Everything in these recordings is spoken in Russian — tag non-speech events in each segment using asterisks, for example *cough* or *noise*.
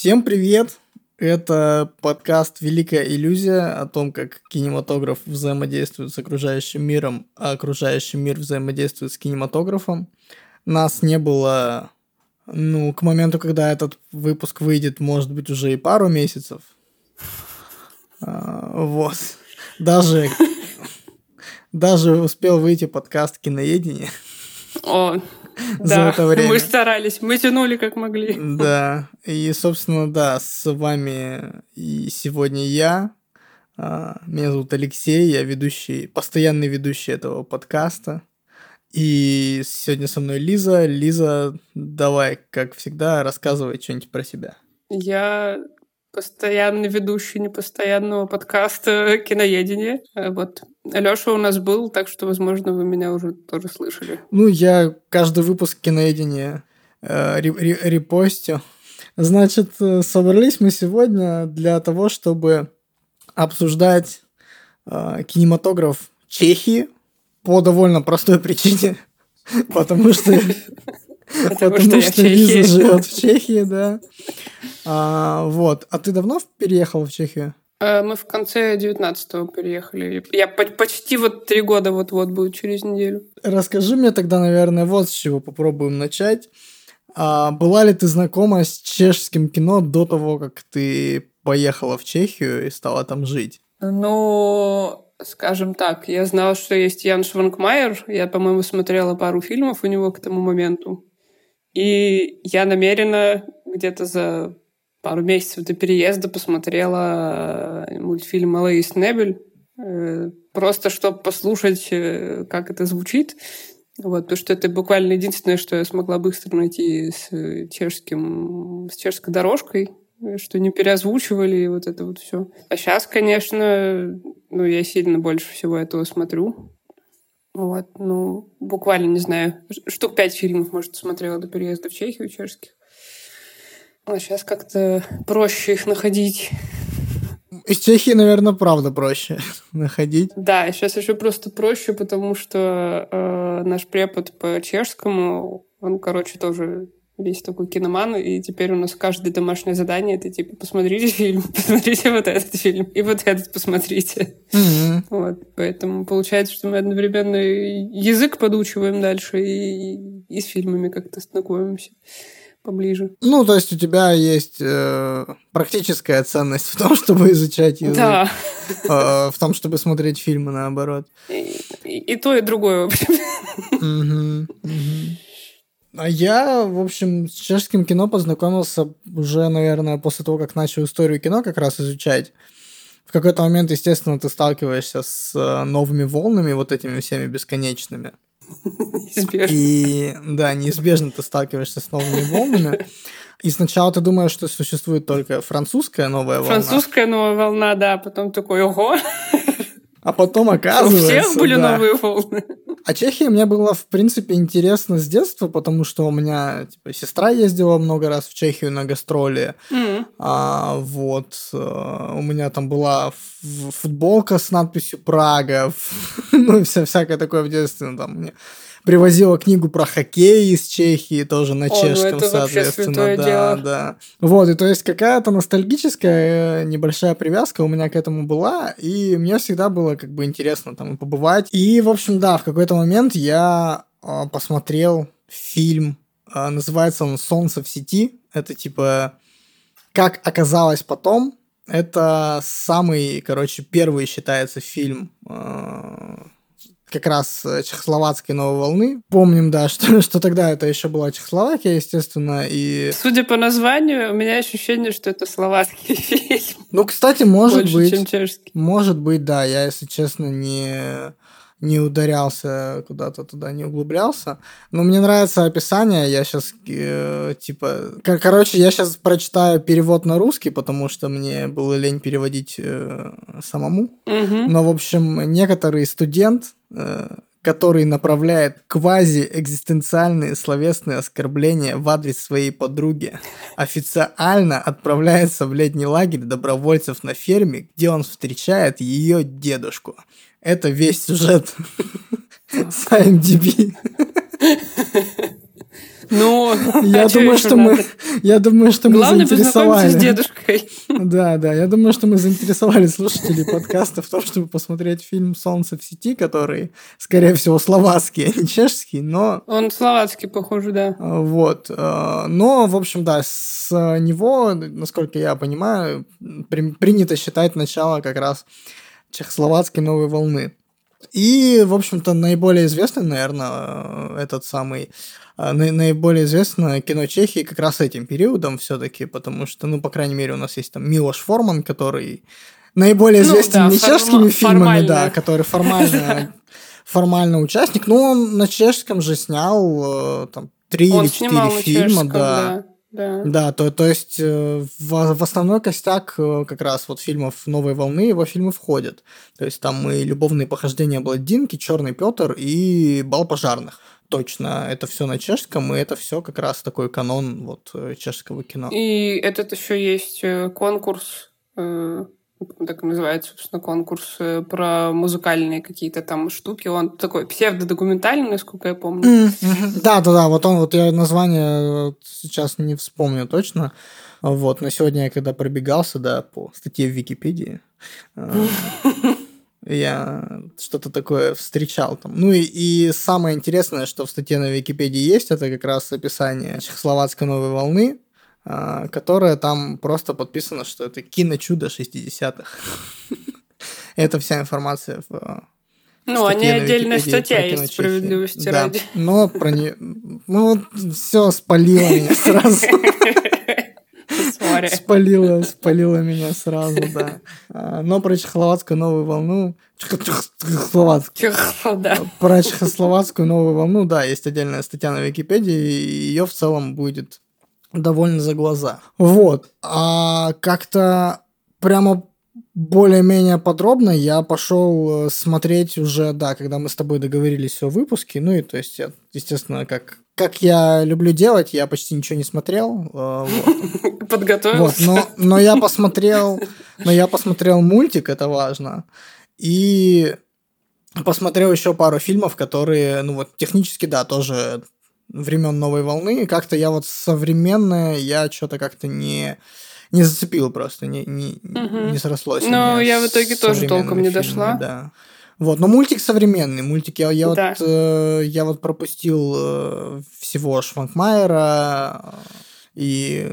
Всем привет! Это подкаст «Великая иллюзия» о том, как кинематограф взаимодействует с окружающим миром, а окружающий мир взаимодействует с кинематографом. Нас не было, ну, к моменту, когда этот выпуск выйдет, может быть, уже и пару месяцев. А, вот. Даже, *laughs* даже успел выйти подкаст «Киноедение». О, за это *laughs* время. Мы старались, мы тянули как могли. Да, *laughs* и, собственно, да, с вами и сегодня я. А, меня зовут Алексей, я ведущий, постоянный ведущий этого подкаста. И сегодня со мной Лиза. Лиза, давай, как всегда, рассказывай что-нибудь про себя. Я постоянный ведущий непостоянного подкаста *laughs* «Киноедение». Э, вот. Алёша у нас был, так что, возможно, вы меня уже тоже слышали. Ну, я каждый выпуск «Киноедения» э, репостю. Значит, э, собрались мы сегодня для того, чтобы обсуждать э, кинематограф Чехии по довольно простой причине, *laughs* потому что *laughs* Потому, что, что Лиза живет в Чехии, да. А, вот. А ты давно переехал в Чехию? Э, мы в конце 19-го переехали. Я почти вот три года вот-вот будет через неделю. Расскажи мне тогда, наверное, вот с чего попробуем начать. А была ли ты знакома с чешским кино до того, как ты поехала в Чехию и стала там жить? Ну, скажем так, я знала, что есть Ян Шванкмайер. Я, по-моему, смотрела пару фильмов у него к тому моменту. И я намеренно где-то за пару месяцев до переезда посмотрела э, мультфильм «Алэйс Небель», э, просто чтобы послушать, э, как это звучит. Вот, потому что это буквально единственное, что я смогла быстро найти с чешским, с чешской дорожкой, что не переозвучивали и вот это вот все. А сейчас, конечно, ну, я сильно больше всего этого смотрю. Вот, ну, буквально, не знаю, штук пять фильмов, может, смотрела до переезда в Чехию чешских. А сейчас как-то проще их находить. Из Чехии, наверное, правда проще *laughs* находить. Да, сейчас еще просто проще, потому что э, наш препод по чешскому, он, короче, тоже весь такой киноман, и теперь у нас каждое домашнее задание это типа посмотрите *laughs* фильм, посмотрите вот этот фильм, и вот этот посмотрите. Mm-hmm. Вот, поэтому получается, что мы одновременно язык подучиваем дальше и, и с фильмами как-то знакомимся поближе. Ну, то есть у тебя есть э, практическая ценность в том, *laughs* чтобы изучать язык. Да. Э, в том, чтобы смотреть фильмы, наоборот. И, и, и то, и другое, в общем. Угу, угу. А я, в общем, с чешским кино познакомился уже, наверное, после того, как начал историю кино как раз изучать. В какой-то момент, естественно, ты сталкиваешься с э, новыми волнами, вот этими всеми бесконечными. Неизбежно. И да, неизбежно ты сталкиваешься с новыми волнами. И сначала ты думаешь, что существует только французская новая волна. Французская новая волна, да, потом такой, ого. А потом оказывается... У всех были да. новые волны. А Чехия мне было, в принципе, интересно с детства, потому что у меня типа, сестра ездила много раз в Чехию на гастроли. Mm. А, вот. А, у меня там была футболка с надписью «Прага». *laughs* ну, вся, всякое такое в детстве. Ну, там, мне привозила книгу про хоккей из Чехии, тоже на О, чешском, ну соответственно. да, дело. да. Вот, и то есть какая-то ностальгическая э, небольшая привязка у меня к этому была, и мне всегда было как бы интересно там побывать. И, в общем, да, в какой-то момент я э, посмотрел фильм, э, называется он «Солнце в сети». Это типа, как оказалось потом, это самый, короче, первый считается фильм э, как раз э, чехословацкой новой волны. Помним, да, *laughs* что, что тогда это еще была Чехословакия, естественно, и... Судя по названию, у меня ощущение, что это словацкий *laughs* фильм. Ну, кстати, может Больше, быть. чем чешский. Может быть, да. Я, если честно, не не ударялся куда-то туда, не углублялся. Но мне нравится описание, я сейчас, э, типа... Кор- короче, я сейчас прочитаю перевод на русский, потому что мне было лень переводить э, самому. Угу. Но, в общем, некоторый студент Э, который направляет квази-экзистенциальные словесные оскорбления в адрес своей подруги, официально отправляется в летний лагерь добровольцев на ферме, где он встречает ее дедушку. Это весь сюжет с IMDb. Ну, я думаю, что мы, я думаю, что мы Главное, заинтересовали. с дедушкой. Да, да, я думаю, что мы заинтересовали слушателей подкаста в том, чтобы посмотреть фильм «Солнце в сети», который, скорее всего, словацкий, а не чешский, но... Он словацкий, похоже, да. Вот. э, Но, в общем, да, с него, насколько я понимаю, при- принято считать начало как раз чехословацкой новой волны. И, в общем-то, наиболее известный, наверное, этот самый на- наиболее известное кино Чехии как раз этим периодом все-таки, потому что, ну, по крайней мере, у нас есть там Милош Форман, который наиболее Ну известен да, не форма- чешскими фильмами, формально. да, который формально, *laughs* формально участник, но он на чешском же снял э, там три или четыре фильма, да. Да. Да. То, то есть э, в, в основной костяк э, как раз вот фильмов новой волны его фильмы входят. То есть там и любовные похождения Бладинки, Черный Петр и Бал пожарных. Точно, это все на чешском, и это все как раз такой канон вот э, чешского кино. И этот еще есть конкурс, так и называется, собственно, конкурс э, про музыкальные какие-то там штуки. Он такой псевдодокументальный, насколько я помню. Да, да, да, вот он, вот я название вот сейчас не вспомню точно. Вот, но сегодня я когда пробегался, да, по статье в Википедии, э, *laughs* я что-то такое встречал там. Ну и, и самое интересное, что в статье на Википедии есть, это как раз описание чехословацкой новой волны, которая там просто подписано, что это киночудо 60-х. *laughs* Это вся информация в э, Ну, они отдельная статья есть, справедливости Да, ради. Но про не... Ну, все спалило меня сразу. Спалило, спалило меня сразу, да. А, Но про чехословацкую новую волну... чех- чех- Чехословацкую. Про чехословацкую новую волну, да, есть отдельная статья на Википедии, и ее в целом будет довольно за глаза. Вот. А как-то прямо более-менее подробно я пошел э, смотреть уже, да, когда мы с тобой договорились о выпуске. Ну и то есть, я, естественно, как, как я люблю делать, я почти ничего не смотрел. э, Вот. *laughs* Вот, Подготовился. но, но я посмотрел, но я посмотрел мультик, это важно, и посмотрел еще пару фильмов, которые, ну вот технически, да, тоже времен новой волны. Как-то я вот современное, я что-то как-то не не зацепил просто, не, не, Мгм. не срослось. меня я в итоге тоже толком не фильмами, дошла. Да. Вот, но мультик современный. Мультик я, я, Да. вот, э, я вот пропустил э, всего Шванкмайера и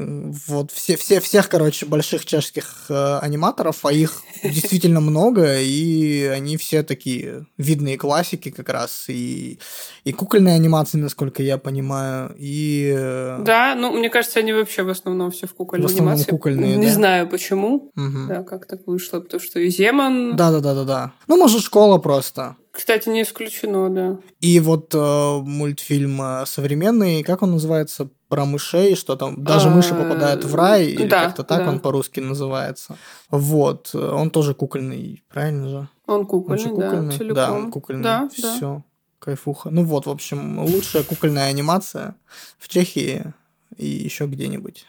вот все, все, всех, короче, больших чешских э, аниматоров, а их *laughs* действительно много, и они все такие видные классики как раз, и, и кукольные анимации, насколько я понимаю, и... э, Да, ну, мне кажется, они вообще в основном все в кукольной В основном анимации. кукольные, Не да? знаю, почему. мгм. Да, как так вышло, потому что и Земан, Да, да, да, да, да. Ну, может, школа просто. Кстати, не исключено, да. И вот э, мультфильм э, современный, как он называется? Про мышей, что там даже мыши А, попадают в рай, или да, как-то так да. он по-русски называется. Вот, э, он тоже кукольный, правильно же? Он Он кукольный, же да, кукольный? целиком. Да, он кукольный. Да, да. Все, кайфуха. Ну вот, в общем, лучшая кукольная анимация в Чехии и еще где-нибудь.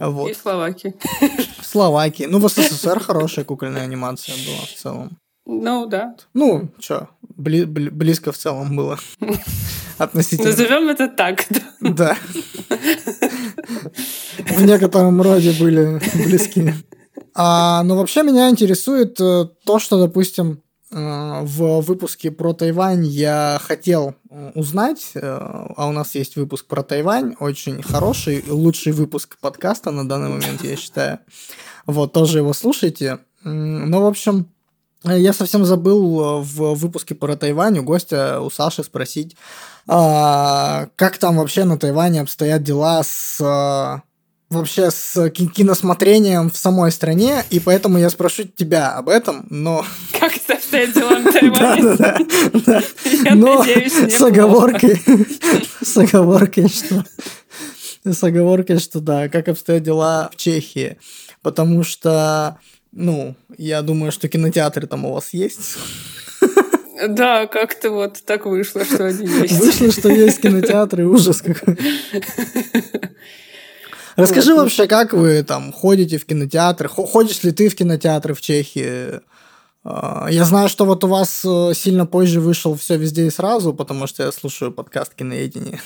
Вот. И Словакии. В Словакии. Ну, в СССР хорошая кукольная анимация была в целом. Ну, да. Ну, чё, бли- бли- близко в целом было. *laughs* Относительно. Назовем это так. да. Да. В некотором роде были близки. А, но вообще меня интересует э, то, что, допустим, э, в выпуске про Тайвань я хотел э, узнать, а у нас есть выпуск про Тайвань, очень хороший, лучший выпуск подкаста на данный момент, я считаю. Вот, тоже его слушайте. Ну, в общем, я совсем забыл э, в выпуске про Тайвань у гостя, у Саши спросить, а, как там вообще на Тайване обстоят дела с а, вообще с ки- киносмотрением в самой стране, и поэтому я спрошу тебя об этом, но... *laughs* Как это обстоят дела на Тайване? Да-да-да, да. *laughs* Я Но с оговоркой, *laughs* с оговоркой, что... С оговоркой, что да, как обстоят дела в Чехии. Потому что, ну, я думаю, что кинотеатры там у вас есть. Да, как-то вот так вышло, что они есть. Вышло, что есть кинотеатры, ужас какой. Расскажи Вот. вообще, как вы там ходите в кинотеатры? Хо- Ходишь ли ты в кинотеатры в Чехии? А, Я знаю, что вот у вас э, сильно позже вышел все везде и сразу, потому что я слушаю подкаст киноедение.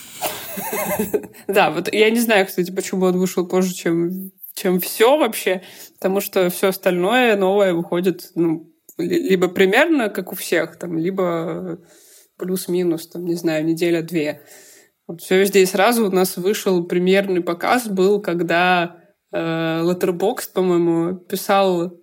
*laughs* Да, вот я не знаю, кстати, почему он вышел позже, чем, чем все вообще, потому что все остальное новое выходит, ну, либо примерно, как у всех, там, либо плюс-минус, там, не знаю, неделя-две. Вот все везде и сразу у нас вышел примерный показ был, когда э, Letterboxd, по-моему, писал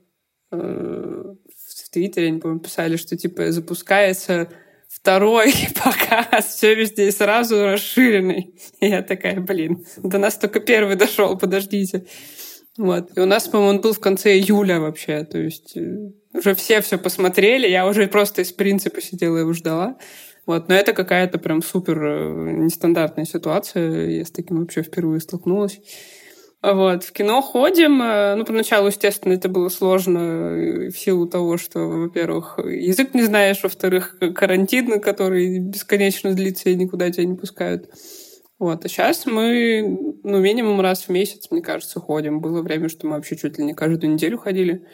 э, в Твиттере, они, по-моему, писали, что типа запускается второй *laughs* показ, все везде и сразу расширенный. И я такая, блин, до нас только первый дошел, подождите. Вот. И у нас, по-моему, он был в конце июля вообще. То есть э, уже все все посмотрели, я уже просто из принципа сидела и его ждала. Вот. Но это какая-то прям супер э, нестандартная ситуация. Я с таким вообще впервые столкнулась. Вот, в кино ходим. Э, ну, поначалу, естественно, это было сложно в силу того, что, во-первых, язык не знаешь, во-вторых, карантин, который бесконечно длится и никуда тебя не пускают. Вот, а сейчас мы, ну, минимум раз в месяц, мне кажется, ходим. Было время, что мы вообще чуть ли не каждую неделю ходили.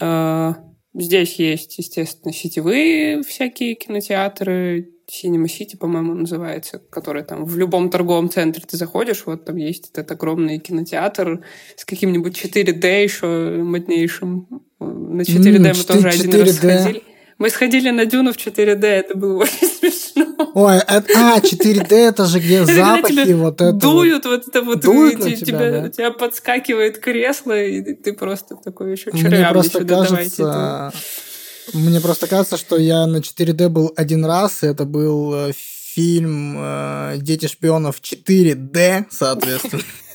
А, здесь есть, естественно, сетевые всякие кинотеатры, Cinema City, по-моему, называется, который там в любом торговом центре ты заходишь, вот там есть этот огромный кинотеатр с каким-нибудь 4D еще моднейшим. На 4D mm, мы тоже 4D. один раз сходили. Мы сходили на Дюну в 4D, это было очень *laughs* смешно. Ой, это, а, 4D это же где запахи вот это. Дуют вот это вот, дуют и, тебя, тебя, да? тебя подскакивает кресло, и ты просто такой еще. Мне просто кажется, мне просто кажется, что я на 4D был один раз, и это был э, фильм э, «Дети шпионов 4D», соответственно. *laughs*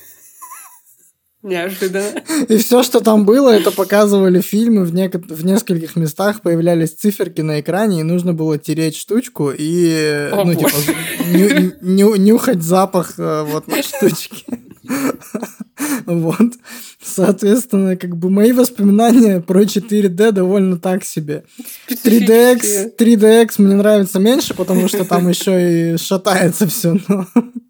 Неожиданно. *laughs* И все, что там было, это показывали фильмы, в, нек- в нескольких местах появлялись циферки на экране, и нужно было тереть штучку и О, ну, типа, ню- ню- нюхать запах э, вот на штучке. *laughs* Вот. Соответственно, как бы мои воспоминания про 4D довольно так себе. 3DX, 3DX мне нравится меньше, потому что там еще и шатается все. Но... *laughs*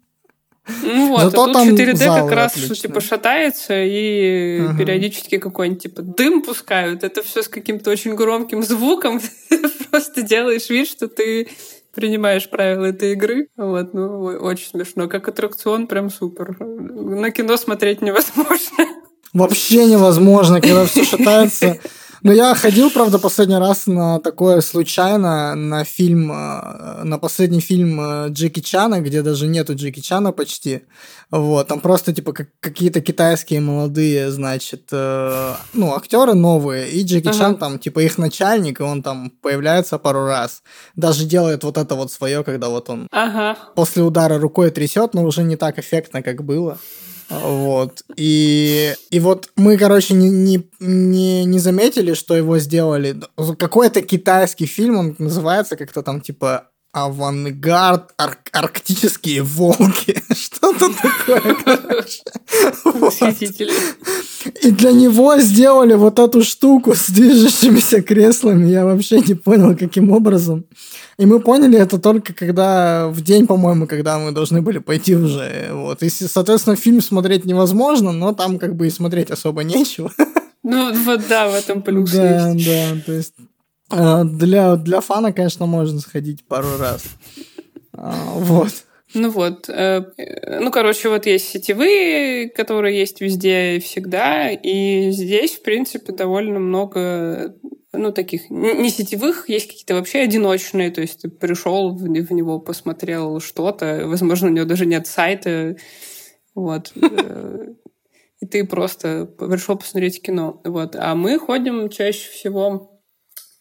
Ну вот, Зато а тут там 4D как раз отлично. типа шатается и ага. периодически какой-нибудь типа дым пускают. Это все с каким-то очень громким звуком. *laughs* Просто делаешь вид, что ты принимаешь правила этой игры. Вот, ну, очень смешно. Как аттракцион прям супер. На кино смотреть невозможно. Вообще невозможно, когда все *laughs* шатается. Ну, я ходил, правда, последний раз на такое случайно, на фильм, э, на последний фильм э, Джеки Чана, где даже нету Джеки Чана почти. Вот, там просто, типа, как, какие-то китайские молодые, значит, э, ну, актеры новые, и Джеки ага. Чан там, типа, их начальник, и он там появляется пару раз. Даже делает вот это вот свое, когда вот он ага. после удара рукой трясет, но уже не так эффектно, как было. Вот. И, и вот мы, короче, не, не, не, не заметили, что его сделали. Какой-то китайский фильм, он называется как-то там типа авангард, ар- арктические волки. *laughs* Что-то такое, короче. И для него сделали вот эту штуку с движущимися креслами. Я вообще не понял, каким образом. И мы поняли это только когда в день, по-моему, когда мы должны были пойти уже. Вот. И, соответственно, фильм смотреть невозможно, но там как бы и смотреть особо нечего. Ну, вот да, в этом плюс да, есть. Да, то есть для, для фана, конечно, можно сходить пару раз. А, вот. Ну вот, э, ну, короче, вот есть сетевые, которые есть везде и всегда, и здесь, в принципе, довольно много ну, таких не сетевых, есть какие-то вообще одиночные, то есть ты пришел в него, посмотрел что-то, возможно, у него даже нет сайта, вот, э, и ты просто пришел посмотреть кино, вот. А мы ходим чаще всего,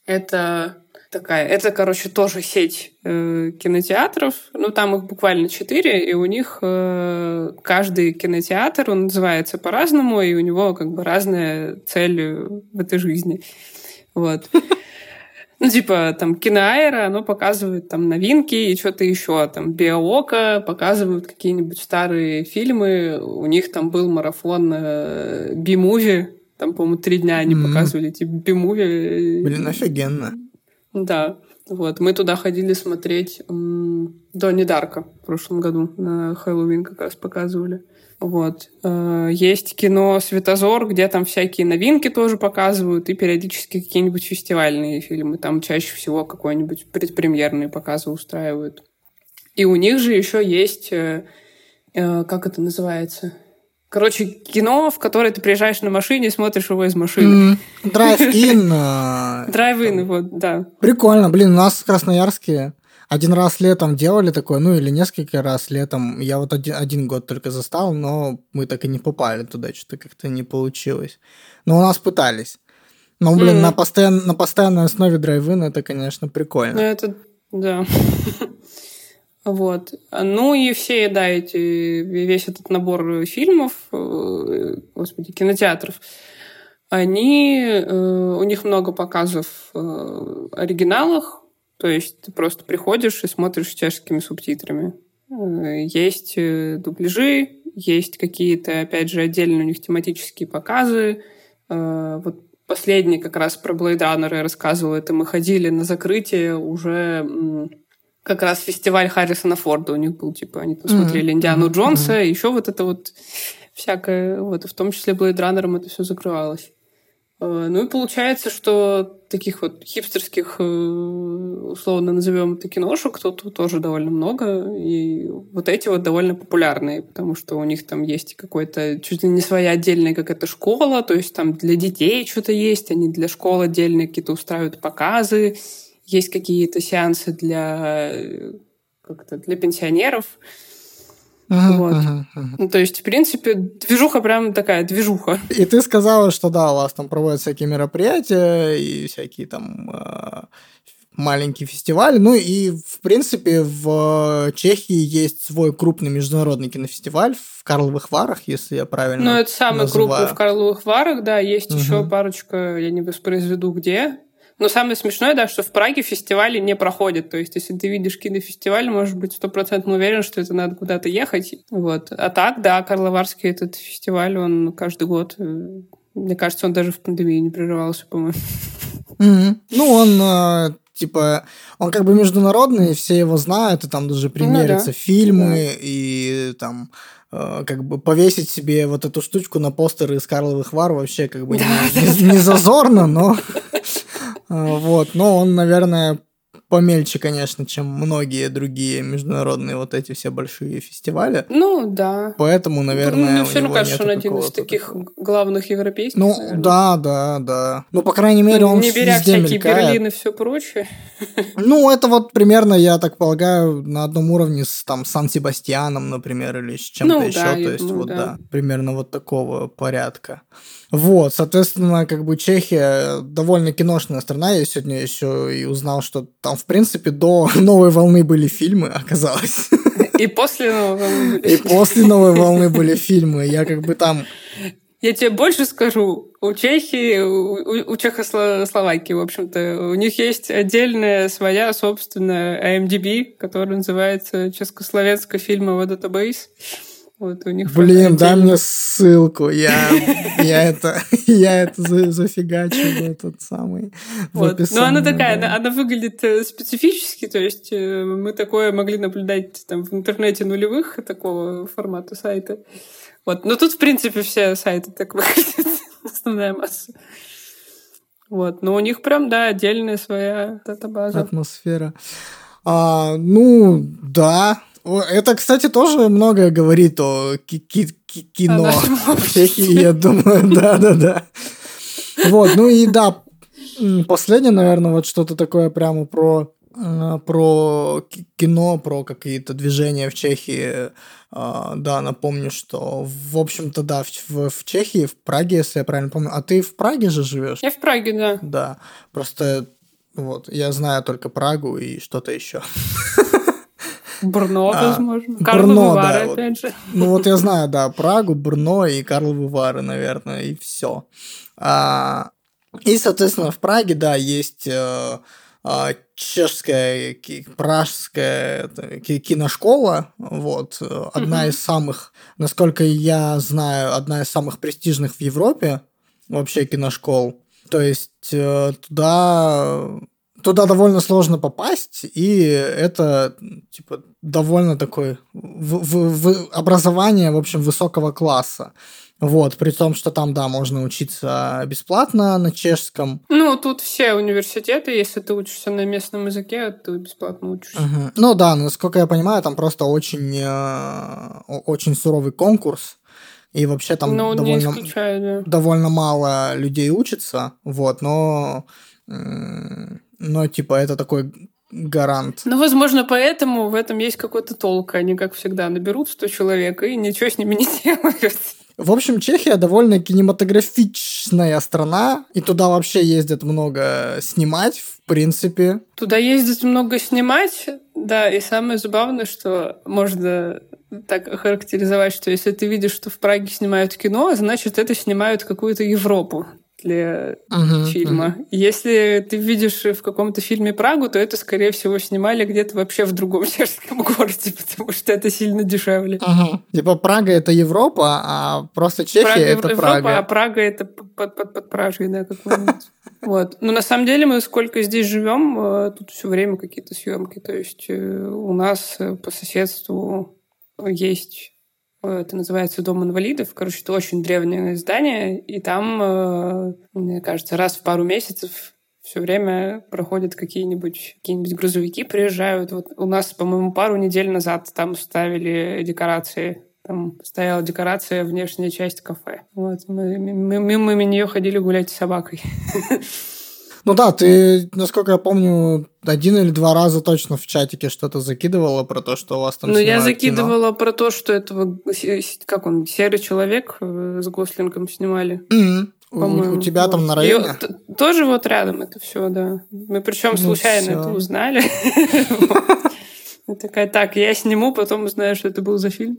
это такая, это, короче, тоже сеть э, кинотеатров, ну, там их буквально четыре, и у них э, каждый кинотеатр, он называется по-разному, и у него как бы разная цель в этой жизни. Вот. *laughs* Ну, типа, там, киноаэро, оно показывает там новинки и что-то еще. Там, Биоока показывают какие-нибудь старые фильмы. У них там был марафон э, Би-муви. Там, по-моему, три дня они mm-hmm. показывали эти Би-муви. Блин, офигенно. Да. Вот. Мы туда ходили смотреть Донни Дарка в прошлом году. На Хэллоуин как раз показывали. Вот. Э, есть кино «Светозор», где там всякие новинки тоже показывают, и периодически какие-нибудь фестивальные фильмы. Там чаще всего какой-нибудь предпремьерный показы устраивают. И у них же еще есть, э, э, как это называется? Короче, кино, в которое ты приезжаешь на машине и смотришь его из машины. Drive-in. *laughs* Drive-in, вот, да. Прикольно. Блин, у нас в Красноярске один раз летом делали такое, ну или несколько раз летом. Я вот один, один год только застал, но мы так и не попали туда, что-то как-то не получилось. Но у нас пытались. Но, блин, мм. на, постоян... на постоянной основе drive-in это, конечно, прикольно. Ну, это, да. *laughs* Вот. Ну и все, да, эти, весь этот набор фильмов, э, господи, кинотеатров, они, э, у них много показов в оригиналах, то есть ты просто приходишь и смотришь чешскими субтитрами. Э, есть дубляжи, есть какие-то, опять же, отдельные у них тематические показы. Вот последний как раз про Blade Runner я рассказывала, это мы ходили на закрытие уже как раз фестиваль Харрисона Форда у них был, типа, они там смотрели mm-hmm. Индиану Джонса, mm-hmm. еще вот это вот всякое, вот, в том числе Blade Runner это все закрывалось. Э, ну и получается, что таких вот хипстерских, э, условно назовем это киношек, тут тоже довольно много, и вот эти вот довольно популярные, потому что у них там есть какой-то чуть ли не своя отдельная какая-то школа, то есть там для детей что-то есть, они для школ отдельные какие-то устраивают показы, есть какие-то сеансы для как-то для пенсионеров. Uh-huh, вот. uh-huh, uh-huh. Ну, то есть, в принципе, движуха прям такая движуха. И ты сказала, что да, у вас там проводят всякие мероприятия и всякие там э, маленькие фестивали. Ну и, в принципе, в Чехии есть свой крупный международный кинофестиваль в Карловых Варах, если я правильно Ну, это самый называю. крупный в Карловых Варах, да. Есть uh-huh. еще парочка, я не воспроизведу где, но самое смешное, да, что в Праге фестивали не проходят. То есть, если ты видишь кинофестиваль, может быть стопроцентно уверен, что это надо куда-то ехать. Вот. А так, да, Карловарский этот фестиваль, он каждый год э, мне кажется, он даже в пандемии не прерывался, по-моему. Mm-hmm. Ну, он э, типа, он как бы международный, все его знают, и там даже примерятся ну, да. фильмы, да. и там как бы повесить себе вот эту штучку на постеры из Карловых Вар вообще как бы да. не, не, не зазорно, но а, *laughs* вот, но он, наверное, помельче, конечно, чем многие другие международные вот эти все большие фестивали. Ну, да. Поэтому, наверное, ну, все равно кажется, он один из таких главных европейских. Ну, наверное. да, да, да. Ну, по крайней мере, он Не беря везде всякие мелькает. Берлин и все прочее. *laughs* Ну, это вот примерно, я так полагаю, на одном уровне с там Сан-Себастьяном, например, или с чем-то ну, еще. Да, То есть, думаю, вот, да. да, примерно вот такого порядка. Вот, соответственно, как бы Чехия довольно киношная страна. Я сегодня еще и узнал, что там, в принципе, до *laughs* новой волны были фильмы, оказалось. И после новой волны были. И после новой волны были *laughs* фильмы. Я как бы там... Я тебе больше скажу. У Чехии, у, у Чехословакии, в общем-то, у них есть отдельная своя собственная IMDb, которая называется «Чешскословенская фильмовая датабейс». Вот у них Блин, дай мне ссылку, я, *laughs* я это, я это за, зафигачу в этот самый вот. Но она такая, она, она выглядит э, специфически, то есть э, мы такое могли наблюдать там в интернете нулевых такого формата сайта. Вот. Но тут, в принципе, все сайты так *laughs* выглядят, основная масса. Вот. Но у них прям, да, отдельная своя датабаза. Атмосфера. А, ну, да, это, кстати, тоже многое говорит о кино в Чехии, я думаю, *laughs* да-да-да. Вот, ну и да, последнее, наверное, вот что-то такое прямо про про кино, про какие-то движения в Чехии. А, да, напомню, что, в общем-то, да, в, в Чехии, в Праге, если я правильно помню. А ты в Праге же живешь? Я в Праге, да. Да. Просто вот, я знаю только Прагу и что-то еще. *laughs* Брно, а, возможно. Карловы Брно, Вары, да, опять же. Ну вот я знаю, да, Прагу, Брно и Карловы Вары, наверное, и все. А, и, соответственно, в Праге, да, есть э, э, чешская, пражская киношкола, вот, одна mm-hmm. из самых, насколько я знаю, одна из самых престижных в Европе вообще киношкол. То есть э, туда туда довольно сложно попасть, и это типа довольно такое в, в, в образование, в общем, высокого класса. Вот, при том, что там, да, можно учиться бесплатно на чешском. Ну, тут все университеты, если ты учишься на местном языке, ты бесплатно учишься. Угу. Ну да, насколько я понимаю, там просто очень, э, очень суровый конкурс. И вообще там ну, довольно, да. довольно мало людей учится, вот, но, но типа это такой гарант. Ну, возможно, поэтому в этом есть какой-то толк. Они, как всегда, наберут 100 человек и ничего с ними не *laughs* делают. В общем, Чехия довольно кинематографичная страна, и туда вообще ездят много снимать, в принципе. Туда ездят много снимать, да, и самое забавное, что можно так охарактеризовать, что если ты видишь, что в Праге снимают кино, значит, это снимают какую-то Европу для uh-huh, фильма. Uh-huh. Если ты видишь в каком-то фильме Прагу, то это, скорее всего, снимали где-то вообще в другом *laughs* чешском городе, потому что это сильно дешевле. Uh-huh. Типа Прага — это Европа, а просто Чехия Прага, — это Европа, Прага. а Прага — это под, под, под Пражей, да, какой-нибудь. *laughs* Вот. Но на самом деле мы сколько здесь живем, э, тут все время какие-то съемки. То есть э, у нас э, по соседству есть это называется Дом инвалидов. Короче, это очень древнее здание, и там, э, мне кажется, раз в пару месяцев все время проходят какие-нибудь какие грузовики, приезжают. Вот у нас, по-моему, пару недель назад там ставили декорации. Там стояла декорация внешняя часть кафе. Вот мы, мы мимо нее ходили гулять с собакой. *laughs* Ну да, ты, насколько я помню, один или два раза точно в чатике что-то закидывала про то, что у вас там Ну, я закидывала кино. про то, что этого, как он, серый человек э, с Гослингом снимали. Mm-hmm. У, у тебя вот. там на районе? И, тоже вот рядом это все, да. Мы причем ну, случайно всё. это узнали. *laughs* Такая, так, я сниму, потом узнаю, что это был за фильм.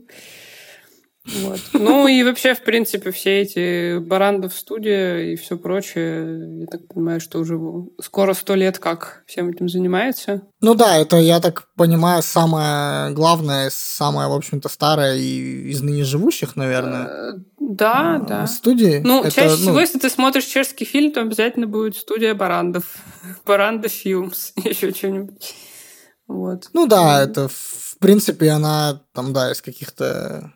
Вот. Ну и вообще, в принципе, все эти Барандов студия и все прочее, я так понимаю, что уже скоро сто лет как всем этим занимается. Ну да, это, я так понимаю, самое главное, самое, в общем-то, старое из ныне живущих, наверное. Э, да, да. Студии. Ну, это, чаще ну... всего, если ты смотришь чешский фильм, то обязательно будет студия Барандов. *laughs* Барандов Филмс, *laughs* еще что-нибудь. Вот. Ну да, это в принципе, она там, да, из каких-то...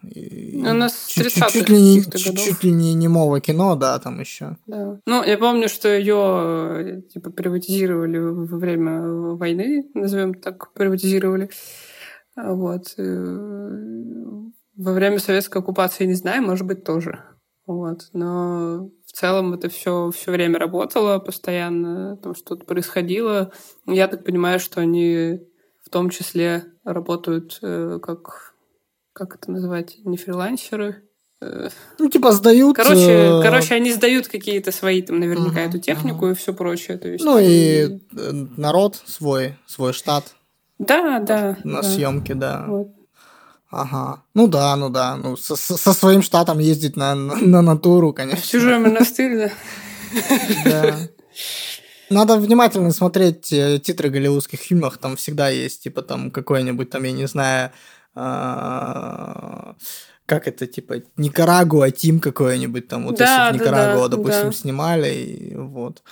Она с чуть, чуть, чуть, ли не, чуть, чуть ли не немого кино, да, там еще. Да. Ну, я помню, что ее типа приватизировали во время войны, назовем так, приватизировали. Вот. Во время советской оккупации не знаю, может быть, тоже. Вот. Но в целом это все все время работало постоянно, там что-то происходило. Я так понимаю, что они том числе работают э, как, как это называть, не фрилансеры, э, ну, типа сдают. Короче, э... короче, они сдают какие-то свои, там, наверняка, uh-huh, эту технику uh-huh. и все прочее. То есть, ну и э, народ свой, свой штат. Да, да. На да. съемке, да. Вот. Ага. Ну да, ну да. Ну, со, со своим штатом ездить на, на, на натуру, конечно. Чужой монастырь, да. Да. *laughs* Надо внимательно смотреть э, титры голливудских фильмов, там всегда есть, типа, там, какой-нибудь, там, я не знаю, а, как это, типа, Никарагуа, Тим какой-нибудь, там, вот да, если в Никарагуа, да, допустим, да. снимали, и вот.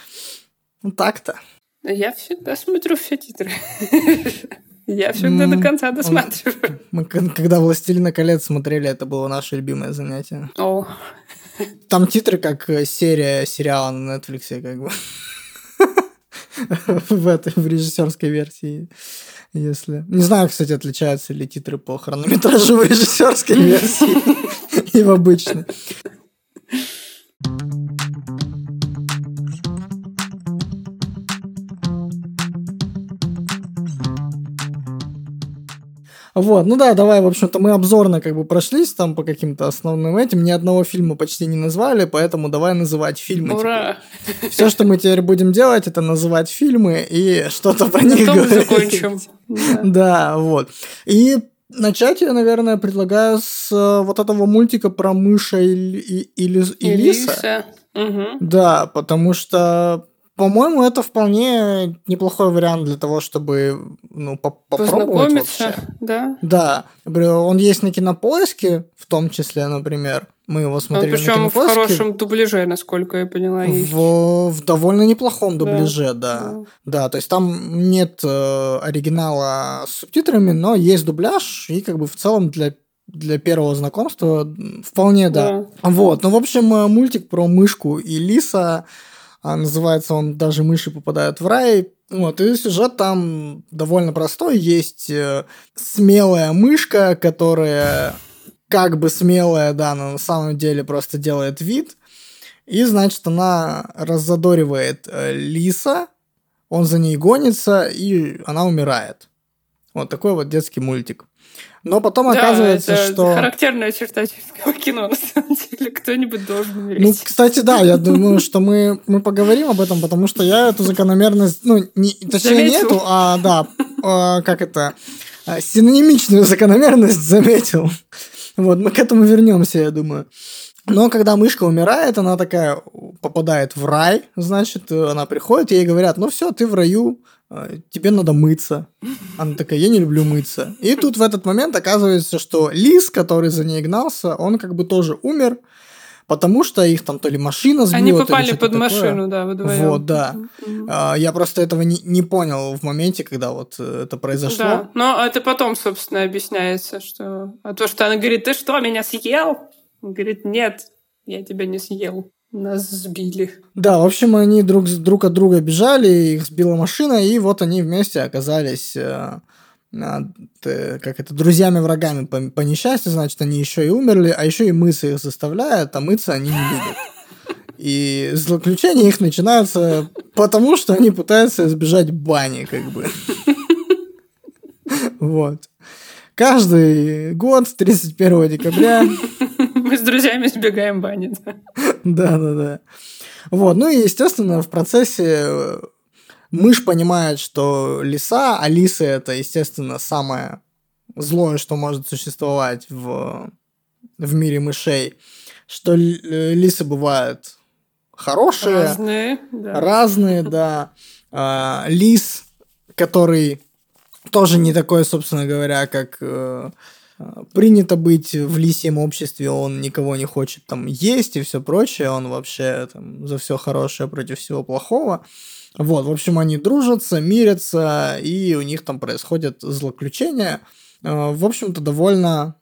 Ну, так-то. Я всегда смотрю все титры. *laughs* Я всегда до конца досматриваю. Мы когда «Властелина колец» смотрели, это было наше любимое занятие. О. Там титры как серия сериала на Netflix, как бы. В этой в режиссерской версии. Если. Не знаю, кстати, отличаются ли титры по хронометражу в режиссерской версии *laughs* и в обычной. Вот, ну да, давай, в общем-то, мы обзорно как бы прошлись там по каким-то основным этим, ни одного фильма почти не назвали, поэтому давай называть фильмы. Ура! Все, что мы теперь будем делать, это называть фильмы и что-то про них говорить. закончим. Да, вот. И Начать я, наверное, предлагаю с э, вот этого мультика про мыша и, и, и, и лиса. Угу. Да, потому что по-моему, это вполне неплохой вариант для того, чтобы ну, попробовать вообще. Да. Да. Он есть на кинопоиске, в том числе, например. Мы его смотрели причем на кинопоиске. в хорошем дубляже, насколько я поняла, есть. В, в довольно неплохом дубляже, да. Да. да. то есть там нет э, оригинала с субтитрами, но есть дубляж, и как бы в целом для для первого знакомства вполне да. да. Вот, ну, в общем, мультик про мышку и лиса, а называется он «Даже мыши попадают в рай», вот, и сюжет там довольно простой. Есть э, смелая мышка, которая как бы смелая, да, но на самом деле просто делает вид. И, значит, она раззадоривает э, лиса, он за ней гонится, и она умирает. Вот такой вот детский мультик. Но потом да, оказывается, это что... характерная черта чешского кино, на самом деле. Кто-нибудь должен умереть. Ну, кстати, да, я думаю, что мы, мы поговорим об этом, потому что я эту закономерность... Ну, не, точнее, Заметил. не эту, а, да, а, как это... А, синонимичную закономерность заметил. Вот, мы к этому вернемся, я думаю. Но когда мышка умирает, она такая попадает в рай, значит, она приходит, ей говорят, ну все, ты в раю, тебе надо мыться. Она такая, я не люблю мыться. И тут в этот момент оказывается, что лис, который за ней гнался, он как бы тоже умер, потому что их там то ли машина сбила, Они попали под такое. машину, да, вдвоем. Вот, да. Mm-hmm. Я просто этого не, не понял в моменте, когда вот э, это произошло. Да, но это потом, собственно, объясняется, что... А то, что она говорит, ты что, меня съел? Он говорит, нет, я тебя не съел. Нас сбили. Да, в общем, они друг, друг от друга бежали, их сбила машина, и вот они вместе оказались э, э, как это, друзьями-врагами по, по несчастью, значит, они еще и умерли, а еще и мыться их заставляют, а мыться они не любят. И злоключения их начинаются потому, что они пытаются избежать бани, как бы. Вот. Каждый год, 31 декабря, с друзьями сбегаем бани. Да, да, да. Вот, ну и, естественно, в процессе э, мышь понимает, что лиса, а лисы это, естественно, самое злое, что может существовать в, в мире мышей, что э, лисы бывают хорошие, разные, да. разные, да. А, лис, который тоже не такой, собственно говоря, как э, принято быть в лисьем обществе, он никого не хочет там есть и все прочее, он вообще там, за все хорошее против всего плохого. Вот, в общем, они дружатся, мирятся, и у них там происходят злоключения. Э, в общем-то, довольно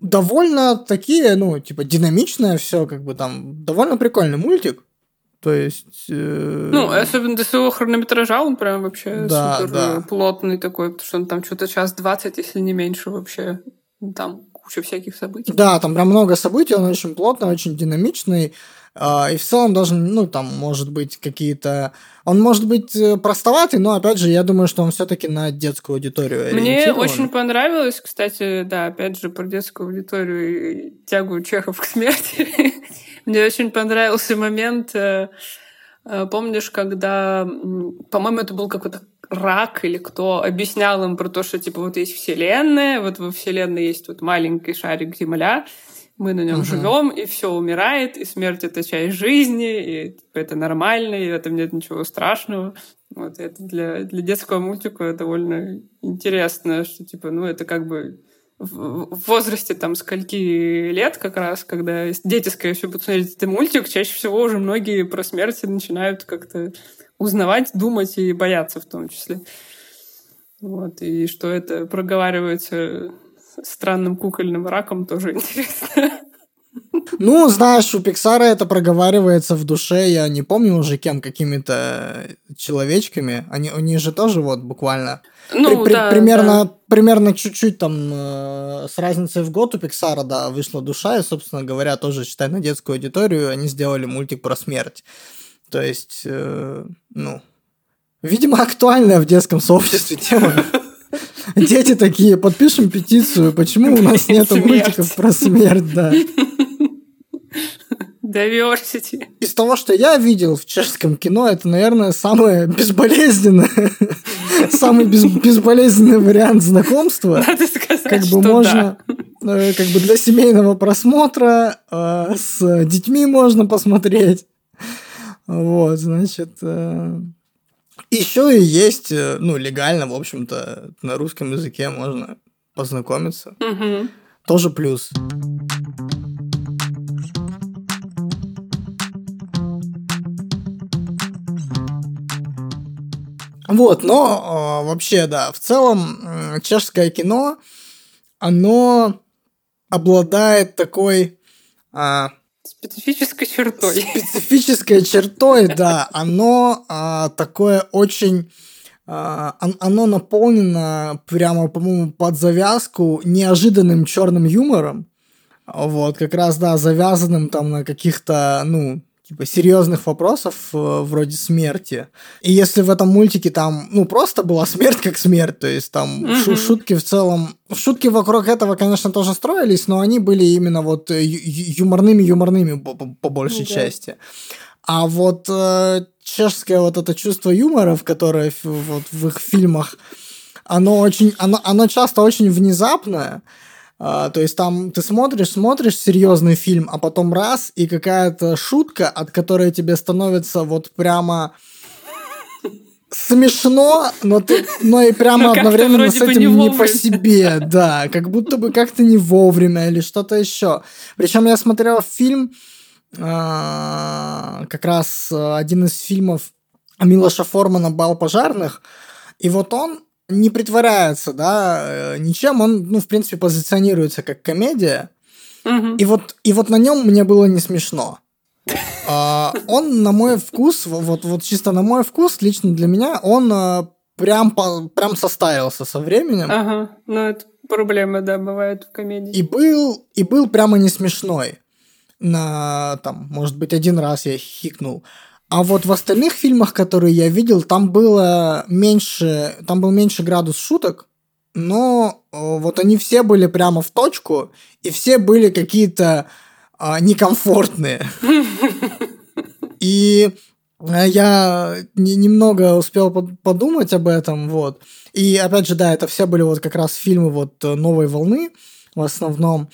довольно такие, ну, типа, динамичное все, как бы там, довольно прикольный мультик. То есть... Э... Ну, особенно для своего хронометража он прям вообще да, супер да. плотный такой, потому что он там что-то час двадцать, если не меньше вообще. Там куча всяких событий. Да, там прям много событий, он очень плотный, очень динамичный. А, и в целом даже, ну, там, может быть, какие-то... Он может быть э, простоватый, но, опять же, я думаю, что он все таки на детскую аудиторию Мне очень понравилось, кстати, да, опять же, про детскую аудиторию и тягу Чехов к смерти. *laughs* Мне очень понравился момент, э, э, помнишь, когда, по-моему, это был какой-то рак или кто объяснял им про то, что типа вот есть вселенная, вот во вселенной есть вот маленький шарик Земля, мы на нем uh-huh. живем, и все умирает, и смерть это часть жизни, и типа, это нормально, и в этом нет ничего страшного. Вот это для, для детского мультика довольно интересно, что типа, ну, это как бы в возрасте там скольки лет как раз, когда дети, скорее всего, будут смотреть этот мультик, чаще всего уже многие про смерть начинают как-то узнавать, думать и бояться в том числе. Вот, и что это проговаривается странным кукольным раком, тоже интересно. Ну, знаешь, у Пиксара это проговаривается в душе, я не помню уже кем, какими-то человечками. Они, у них же тоже вот буквально ну, при, да, примерно, да. примерно чуть-чуть там э, с разницей в год у Пиксара, да, вышла душа, и, собственно говоря, тоже, считай, на детскую аудиторию они сделали мультик про смерть. То есть, э, ну, видимо, актуальная в детском сообществе тема. *laughs* Дети такие, подпишем петицию, почему у нас нет мультиков про смерть, да. *laughs* Diversity. Из того, что я видел в чешском кино, это, наверное, самое безболезненное, *laughs* самый без, безболезненный вариант знакомства. Надо сказать, как бы можно, да. Э, как бы для семейного просмотра э, с детьми можно посмотреть. Вот, значит, э, еще и есть, э, ну, легально, в общем-то, на русском языке можно познакомиться. Угу. Тоже плюс. Вот, но э, вообще, да, в целом чешское кино, оно обладает такой... А, Специфической чертой. Специфической чертой, да. Оно а, такое очень... А, оно наполнено прямо, по-моему, под завязку неожиданным черным юмором. Вот, как раз, да, завязанным там на каких-то, ну, типа серьезных вопросов э, вроде смерти. И если в этом мультике там, ну, просто была *laughs* смерть как смерть, то есть там mm-hmm. шутки в целом... Шутки вокруг этого, конечно, тоже строились, но они были именно вот юморными-юморными по, по, по большей mm-hmm. части. А вот э, чешское вот это чувство юмора, в которое вот в их фильмах, оно очень, оно, оно часто очень внезапное, а, то есть там ты смотришь, смотришь серьезный фильм, а потом раз, и какая-то шутка, от которой тебе становится вот прямо смешно, но ты, но и прямо но одновременно с этим не, не по себе, да, как будто бы как-то не вовремя или что-то еще. Причем я смотрел фильм, а, как раз один из фильмов Милоша Формана «Бал пожарных», и вот он не притворяется, да, э, ничем, он, ну, в принципе, позиционируется как комедия, угу. и, вот, и вот на нем мне было не смешно. *laughs* А, он, на мой вкус, вот, вот чисто на мой вкус, лично для меня, он а, прям, прям состарился со временем. Ага, ну это проблема, да, бывает в комедии. И был, и был прямо не смешной. На, там, может быть, один раз я хикнул. А вот в остальных фильмах, которые я видел, там было меньше, там был меньше градус шуток, но э, вот они все были прямо в точку, и все были какие-то а, некомфортные. И э, я немного успел подумать об этом, вот. И опять же, да, это все были вот как раз фильмы вот новой волны в основном.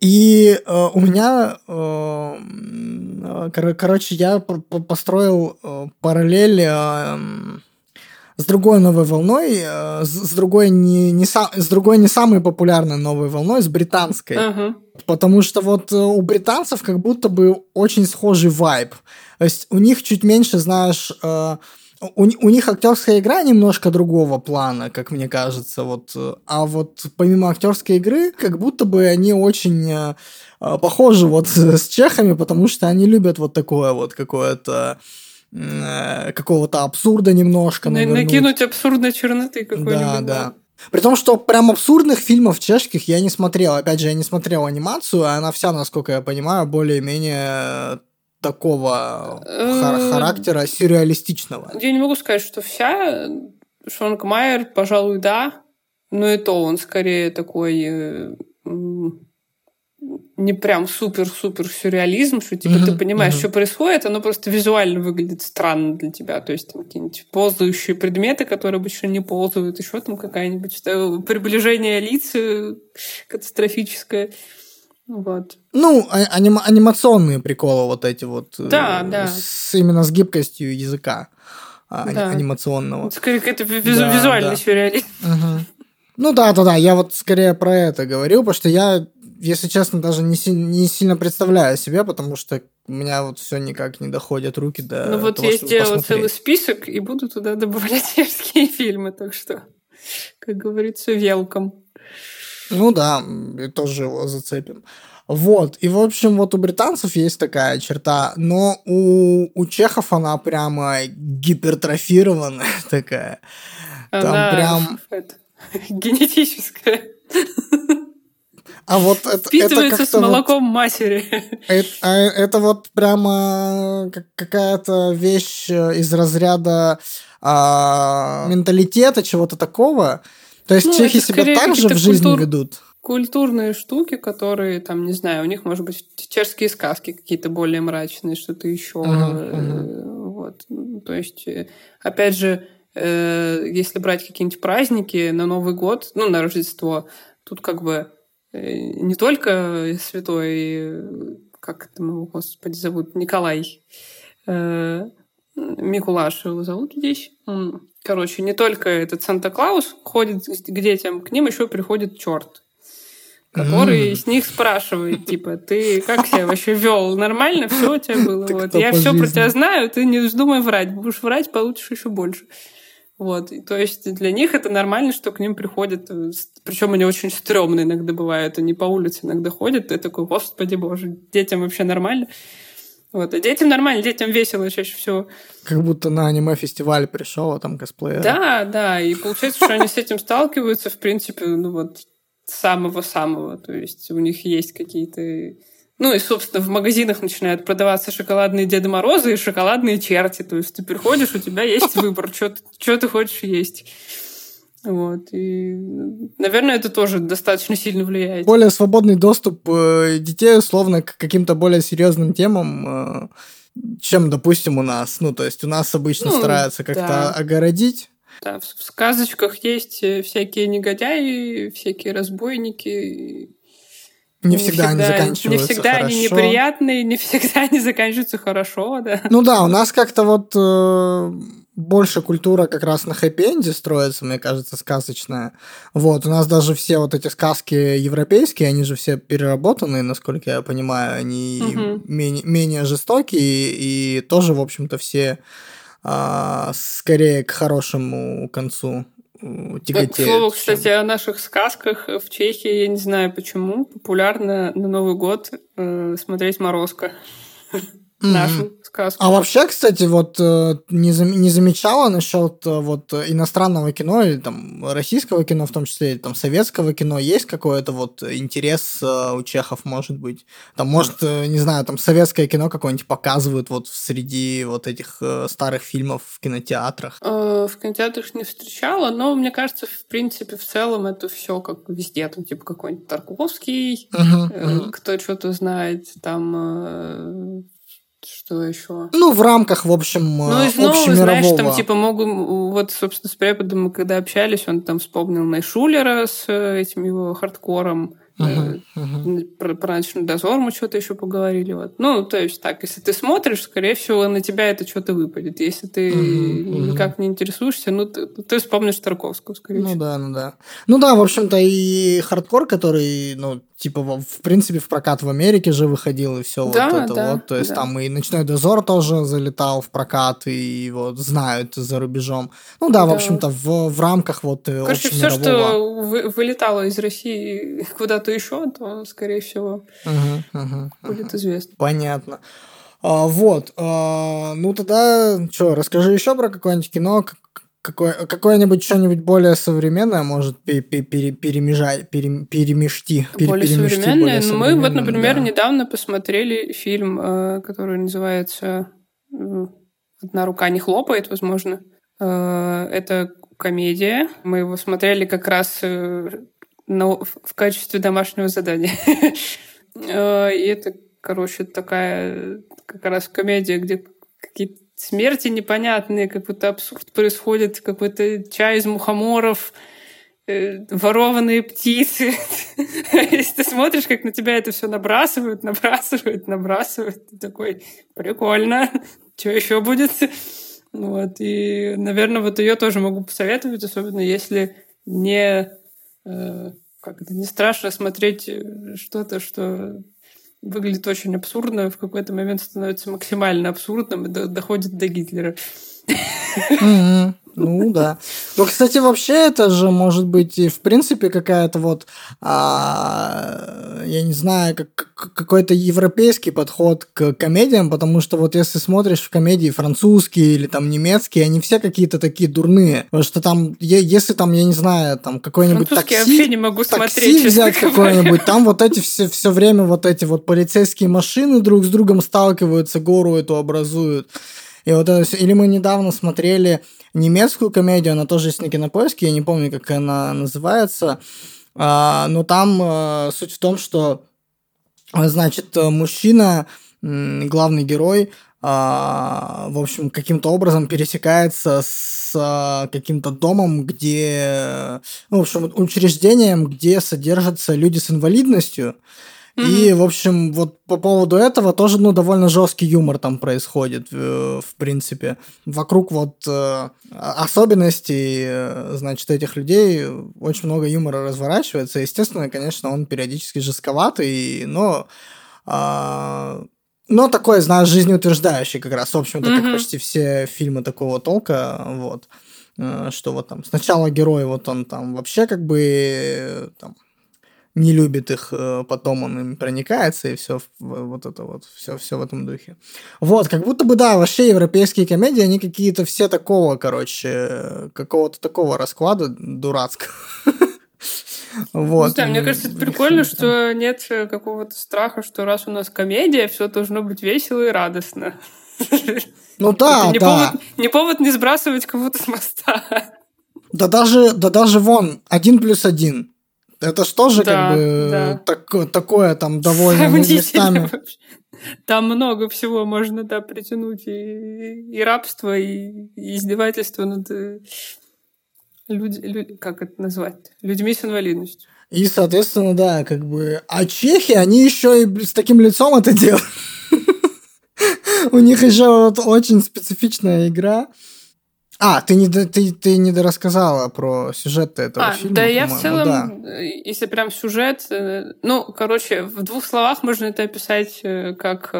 И э, у меня, э, кор- короче, я построил э, параллель э, с другой новой волной, э, с, с другой не, не са- с другой не самой популярной новой волной, с британской. Uh-huh. Потому что вот э, у британцев как будто бы очень схожий вайб. То есть у них чуть меньше, знаешь, э, у, у них актерская игра немножко другого плана, как мне кажется, вот. А вот помимо актерской игры, как будто бы они очень э, э похожи вот с чехами, потому что они любят вот такое вот какое-то э, какого-то абсурда немножко. На, накинуть абсурдной черноты какой-нибудь. Да, да. При том, что прям абсурдных фильмов чешских я не смотрел. Опять же, я не смотрел анимацию, а она вся, насколько я понимаю, более-менее такого хар- характера сюрреалистичного? Я не могу сказать, что вся. Шонг Майер, пожалуй, да. Но и то он скорее такой э, не прям супер-супер сюрреализм, что типа mm-hmm, ты понимаешь, mm-hmm. что происходит, оно просто визуально выглядит странно для тебя. То есть там какие-нибудь ползающие предметы, которые обычно не ползают, еще там какая-нибудь приближение лиц э, катастрофическое. Вот. Ну, а, аним, анимационные приколы вот эти вот. Да, э, да. С, именно с гибкостью языка а, да. анимационного. Скорее, какой-то визу- да, визуальный да. сюрреализм. Угу. Ну да, да, да, я вот скорее про это говорил, потому что я, если честно, даже не, си- не сильно представляю себе, потому что у меня вот все никак не доходят руки до Ну вот того, я сделала целый список и буду туда добавлять *laughs* чешские фильмы, так что, как говорится, велком. Ну да, тоже его зацепим. Вот, и в общем, вот у британцев есть такая черта, но у, у чехов она прямо гипертрофированная *laughs* такая. Там она прям... *laughs* Это, генетическая. А вот это, Впитывается это с молоком вот, матери. Это, а это вот прямо какая-то вещь из разряда а, менталитета, чего-то такого. То есть ну, чехи себя так же в жизни культур... ведут? Культурные штуки, которые, там, не знаю, у них, может быть, чешские сказки какие-то более мрачные, что-то еще. Uh-huh, uh-huh. Вот. То есть, э, опять же, э, если брать какие-нибудь праздники на Новый год, ну, на Рождество, тут как бы э, не только святой, как это его, господи, зовут, Николай, Микулаш его зовут здесь. Короче, не только этот Санта-Клаус ходит к детям, к ним еще приходит черт, который mm. с них спрашивает, типа, ты как себя вообще вел? Нормально? Все у тебя было? вот. Я все про тебя знаю, ты не вздумай врать. Будешь врать, получишь еще больше. Вот. И, то есть для них это нормально, что к ним приходят, э, причем они очень стрёмные иногда бывают, они по улице иногда ходят, ты такой, господи боже, детям вообще нормально. Вот. А детям нормально, детям весело чаще всего. Как будто на аниме-фестиваль пришел, а там косплеер. Да, да, и получается, что они с этим сталкиваются, в принципе, ну вот, самого-самого. То есть у них есть какие-то ну и, собственно, в магазинах начинают продаваться шоколадные Деды Морозы и шоколадные черти. То есть ты приходишь, у тебя есть выбор, что ты хочешь есть. Вот. И, наверное, это тоже достаточно сильно влияет. Более свободный доступ э, детей, условно, к каким-то более серьезным темам, э, чем, допустим, у нас. Ну, то есть у нас обычно ну, стараются как-то да. огородить. Да, в сказочках есть э, всякие негодяи, всякие разбойники, не, не всегда, всегда они заканчиваются Не всегда хорошо. они неприятные, не всегда они заканчиваются хорошо, да. Ну да, у нас как-то вот больше культура как раз на хэппи-энде строится, мне кажется, сказочная. Вот, у нас даже все вот эти сказки европейские, они же все переработанные, насколько я понимаю, они угу. менее, менее жестокие и тоже, в общем-то, все а, скорее к хорошему концу тяготеют. К слову, кстати, о наших сказках в Чехии, я не знаю почему, популярно на Новый год э, смотреть «Морозко». *laughs* нашу сказку. А вообще, кстати, вот э, не, зам, не замечала насчет э, вот иностранного кино или там российского кино в том числе, или там советского кино, есть какой-то вот интерес э, у чехов, может быть? Там, может, не знаю, там советское кино какое-нибудь показывают вот среди вот этих старых фильмов в кинотеатрах? В кинотеатрах не встречала, но мне кажется, в принципе, в целом это все как везде, там типа какой-нибудь Тарковский, uh-huh, uh-huh. кто что-то знает, там что еще? Ну, в рамках, в общем, ну, из нового, знаешь, там, типа, могу... Вот, собственно, с преподом мы когда общались, он там вспомнил Найшулера с э, этим его хардкором. Uh-huh, uh-huh. Про, про ночной дозор мы что-то еще поговорили. Вот. Ну, то есть так, если ты смотришь, скорее всего, на тебя это что-то выпадет. Если ты uh-huh, никак не интересуешься, ну, ты, ты вспомнишь Тарковского, скорее ну, всего. Ну да, ну да. Ну да, в общем-то, и хардкор, который, ну, типа, в принципе, в прокат в Америке же выходил, и все да, вот это да, вот. То есть да. там и «Ночной дозор» тоже залетал в прокат, и вот знают за рубежом. Ну да, да. в общем-то, в, в рамках вот Короче, все, мирового... что вы, вылетало из России *laughs* куда-то еще, то, скорее всего, угу, угу, будет угу. известно. Понятно. А, вот. А, ну тогда, что, расскажи еще про какое-нибудь кино, какое, какое-нибудь что-нибудь более современное может пере, пере, перемежать, пере, перемешти. Пере, более современное? Более ну, мы вот, например, да. недавно посмотрели фильм, э, который называется «Одна рука не хлопает», возможно. Э, это комедия. Мы его смотрели как раз э, в качестве домашнего задания. *laughs* И это, короче, такая как раз комедия, где какие-то смерти непонятные, какой-то абсурд происходит, какой-то чай из мухоморов, э, ворованные птицы. *laughs* Если ты смотришь, как на тебя это все набрасывают, набрасывают, набрасывают, ты такой, прикольно, что еще будет? Вот, и, наверное, вот ее тоже могу посоветовать, особенно если не, э, как это, не страшно смотреть э, что-то, что выглядит очень абсурдно, в какой-то момент становится максимально абсурдным и доходит до Гитлера. Ну да. Ну, кстати, вообще это же может быть и в принципе какая-то вот, а, я не знаю, как, какой-то европейский подход к комедиям, потому что вот если смотришь в комедии французские или там немецкие, они все какие-то такие дурные. Потому что там, если там, я не знаю, там какой-нибудь такси... я вообще не могу такси смотреть, взять какой-нибудь, там вот эти все, все время вот эти вот полицейские машины друг с другом сталкиваются, гору эту образуют. И вот это, или мы недавно смотрели немецкую комедию, она тоже есть на кинопоиске, я не помню, как она называется, а, но там а, суть в том, что, значит, мужчина, главный герой, а, в общем, каким-то образом пересекается с каким-то домом, где, ну, в общем, учреждением, где содержатся люди с инвалидностью, и, в общем, вот по поводу этого тоже, ну, довольно жесткий юмор там происходит, в, в принципе. Вокруг вот э, особенностей, э, значит, этих людей очень много юмора разворачивается. Естественно, конечно, он периодически жестковатый, но... Э, но такой, знаешь, жизнеутверждающий как раз, в общем-то, mm-hmm. как почти все фильмы такого толка, вот. э, что вот там сначала герой, вот он там вообще как бы э, там не любит их, э, потом он им проникается, и все вот это вот, все, все в этом духе. Вот, как будто бы, да, вообще европейские комедии, они какие-то все такого, короче, какого-то такого расклада дурацкого. *laughs* Вот. Да, мне кажется, это прикольно, что нет какого-то страха, что раз у нас комедия, все должно быть весело и радостно. Ну да, не да. Повод, не повод не сбрасывать кого-то с моста. Да даже, да даже вон, один плюс один. Это что же да, как бы да. так, такое там довольно местами. Там много всего можно, да, притянуть и, и рабство, и, и издевательство над э, люди, люди, как это назвать, людьми с инвалидностью. И, соответственно, да, как бы... А чехи, они еще и с таким лицом это делают. *laughs* У них еще вот очень специфичная игра. А, ты не, ты, ты не рассказала про сюжет этого а, фильма. Да, я в целом, да. если прям сюжет, э, ну, короче, в двух словах можно это описать э, как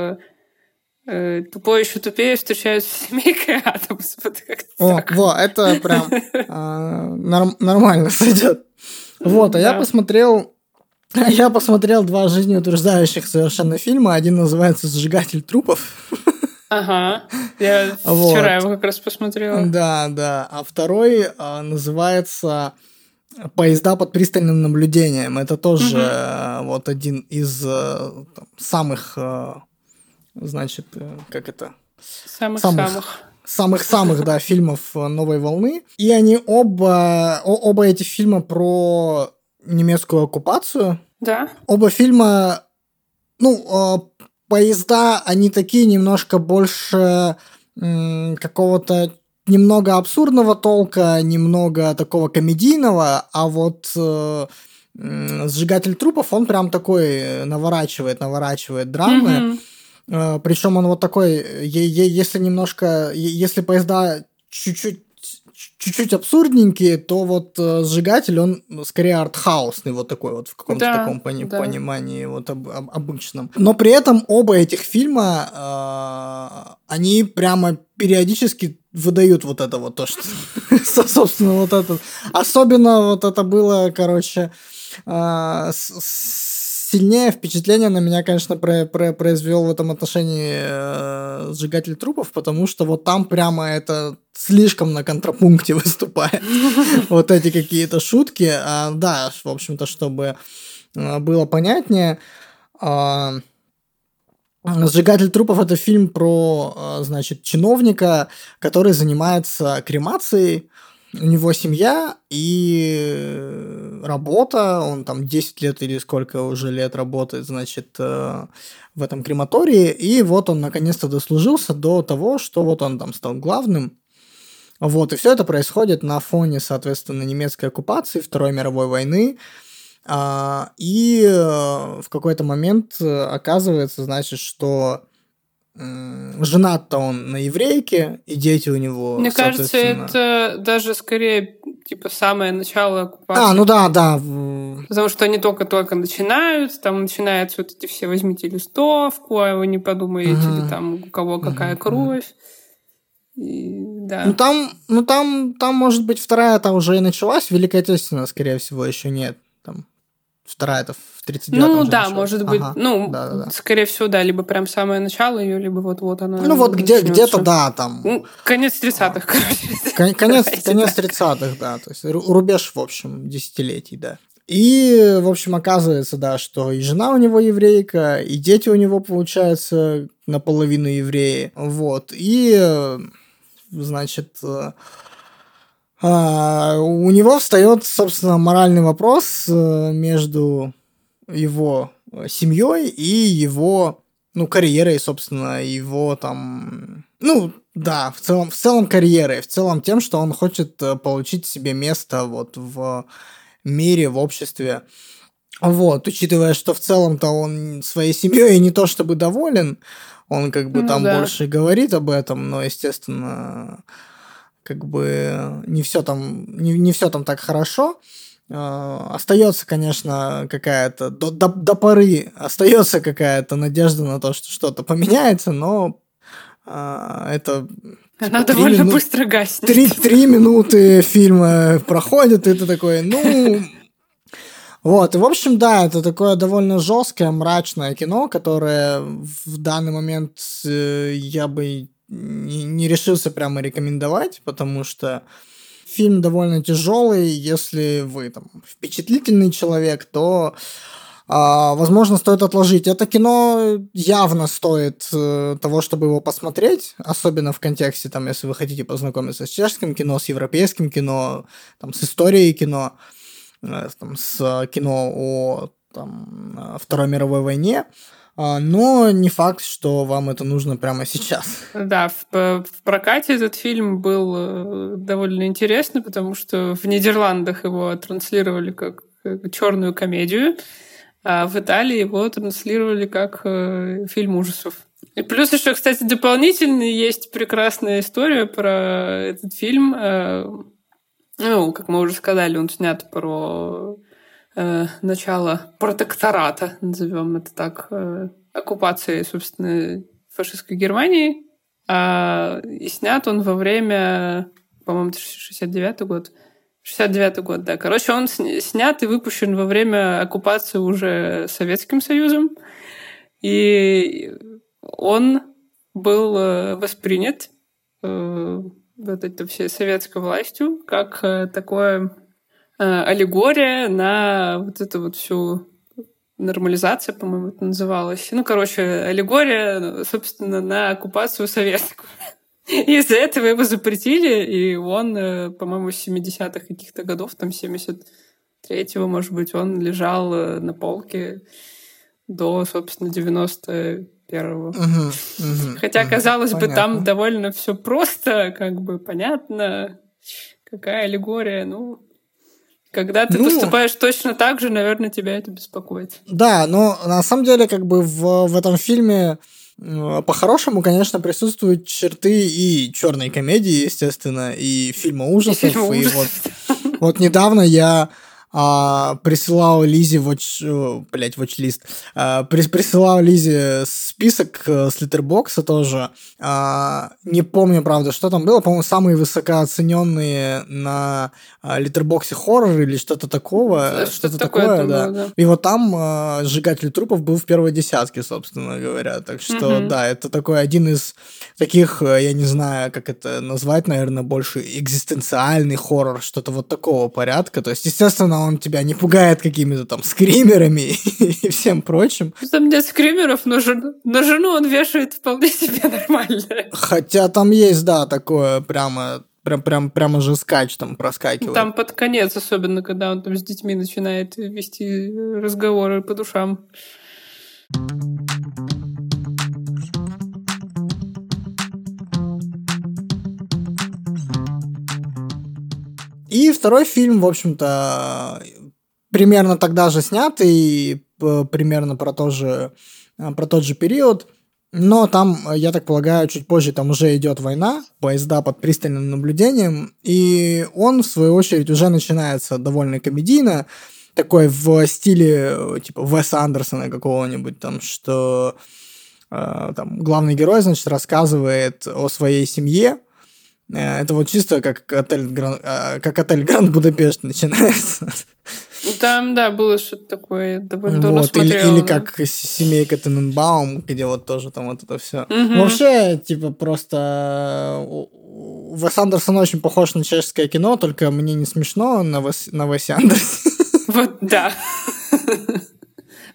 э, тупой еще тупее встречаются с семейкой *laughs* Адамс. Вот О, во, это прям а, нормально *laughs* сойдет. Вот, а я посмотрел *laughs* я посмотрел два жизнеутверждающих совершенно фильма. Один называется «Сжигатель трупов». Ага, я *laughs* вот. вчера его как раз посмотрела. Да, да. А второй а, называется «Поезда под пристальным наблюдением». Это тоже угу. вот один из а, там, самых, а, значит, э, как это? Самых-самых. Самых-самых, да, фильмов «Новой волны». И они оба, оба эти фильма про немецкую оккупацию. Да. Оба фильма, ну, поезда, они такие немножко больше какого-то немного абсурдного толка, немного такого комедийного, а вот э, сжигатель трупов, он прям такой наворачивает, наворачивает драмы. Mm-hmm. Э, причем он вот такой, если немножко, если поезда чуть-чуть чуть-чуть абсурдненькие, то вот э, сжигатель, он скорее артхаусный, вот такой вот в каком-то да, таком пони- да. понимании вот об- об- обычном. Но при этом оба этих фильма, э, они прямо периодически выдают вот это вот то, что, *laughs* собственно, вот это. Особенно вот это было, короче, э, сильнее впечатление на меня, конечно, про, про, произвел в этом отношении э, сжигатель трупов, потому что вот там прямо это слишком на контрапункте *laughs* выступает. *laughs* Вот эти какие-то шутки. А, да, в общем-то, чтобы э, было понятнее. А, Сжигатель трупов это фильм про, э, значит, чиновника, который занимается кремацией у него семья и работа, он там 10 лет или сколько уже лет работает, значит, э, в этом крематории, и вот он наконец-то дослужился до того, что вот он там стал главным. Вот, и все это происходит на фоне, соответственно, немецкой оккупации, Второй мировой войны, а, и э, в какой-то момент э, оказывается, значит, что женат-то он на еврейке, и дети у него, Мне кажется, это даже скорее типа самое начало оккупации. А, ну да, да. Потому что они только-только начинают, там начинаются вот эти все «возьмите листовку», а вы не подумаете, угу. там у кого какая угу. кровь. И, да. Ну там, ну там, там, может быть, вторая там уже и началась, Великая Отечественная, скорее всего, еще нет. Вторая это в 39 Ну да, началась. может быть, ага. ну, да, да, да. скорее всего, да, либо прям самое начало ее, либо вот-вот она Ну вот где, где-то, да, там. Ну, конец 30-х, короче. *laughs* Конец, конец 30-х, да, то есть рубеж, в общем, десятилетий, да. И, в общем, оказывается, да, что и жена у него еврейка, и дети у него, получается, наполовину евреи. Вот. И, значит, а, у него встает, собственно, моральный вопрос э, между его семьей и его, ну, карьерой, собственно, его там, ну, да, в целом, в целом карьерой, в целом тем, что он хочет э, получить себе место вот в мире, в обществе. Вот, учитывая, что в целом-то он своей семьей не то чтобы доволен, он как бы ну, там да. больше говорит об этом, но, естественно, как бы не все там, не, не все там так хорошо. Э, остается, конечно, какая-то до, до, до поры остается какая-то надежда на то, что что-то поменяется, но А, это она довольно минут... быстро гаснет. Три, три минуты фильма проходит, и ты такой, ну... Вот, и в общем, да, это такое довольно жесткое, мрачное кино, которое в данный момент э, я бы не, не решился прямо рекомендовать, потому что фильм довольно тяжелый. Если вы там впечатлительный человек, то а, возможно, стоит отложить. Это кино явно стоит э, того, чтобы его посмотреть, особенно в контексте, там, если вы хотите познакомиться с чешским кино, с европейским кино, там, с историей кино, э, там, с кино о там, Второй мировой войне. Но не факт, что вам это нужно прямо сейчас. Да, в, в прокате этот фильм был э, довольно интересный, потому что в Нидерландах его транслировали как черную комедию, а в Италии его транслировали как э, фильм ужасов. И плюс еще, кстати, дополнительно есть прекрасная история про этот фильм. Э, ну, как мы уже сказали, он снят про э, начало протектората, назовем это так, э, оккупации, собственно, фашистской Германии. А, и снят он во время, по-моему, 69 год, 69 год, да. Короче, он снят и выпущен во время оккупации уже Советским Союзом. И он был э, воспринят э, вот это все советской властью как э, такое аллегория на вот эту вот всю нормализация, по-моему, это называлось. Ну, короче, аллегория, собственно, на оккупацию советскую. *laughs* Из-за этого его запретили, и он, э, по-моему, с 70-х каких-то годов, там 73-го, может быть, он лежал э, на полке до, собственно, 91-го. Угу, угу, Хотя, казалось угу, бы, понятно. там довольно все просто, как бы понятно, какая аллегория, ну, когда ты ну, поступаешь точно так же, наверное, тебя это беспокоит. Да, но на самом деле, как бы в, в этом фильме Э, по-хорошему, конечно, присутствуют черты и черной комедии, естественно, и фильма ужасов. И, фильма ужасов. и вот, вот недавно я а, присылал Лизе watch, э, блять, watch а, прис, присылал Лизе список э, с литербокса тоже. А, не помню, правда, что там было. По-моему, самые высокооцененные на а, литербоксе хоррор или что-то такого. Что-то, что-то такое, такое да. Было, да. И вот там а, сжигатель трупов был в первой десятке, собственно говоря. Так что, угу. да, это такой один из таких, я не знаю, как это назвать, наверное, больше экзистенциальный хоррор, что-то вот такого порядка. То есть, естественно, он тебя не пугает какими-то там скримерами *laughs* и всем прочим. Там нет скримеров, но, жен... но жену он вешает вполне себе нормально. Хотя там есть, да, такое прямо прям, прям, прямо же скач там проскакивает. Там под конец, особенно, когда он там с детьми начинает вести разговоры по душам. И второй фильм, в общем-то, примерно тогда же снят и примерно про, то же, про тот же период. Но там, я так полагаю, чуть позже там уже идет война, поезда под пристальным наблюдением, и он, в свою очередь, уже начинается довольно комедийно, такой в стиле типа Веса Андерсона какого-нибудь, там, что э, там главный герой, значит, рассказывает о своей семье, Э, это вот чисто как отель, Гран... Э, как отель Гранд Будапешт начинается. Там, да, было что-то такое, довольно вот, или, или как семейка Тененбаум, где вот тоже там вот это все. Угу. Вообще, типа, просто Вес Андерсон очень похож на чешское кино, только мне не смешно на, Вес... на Весе Андерсоне. Вот, да.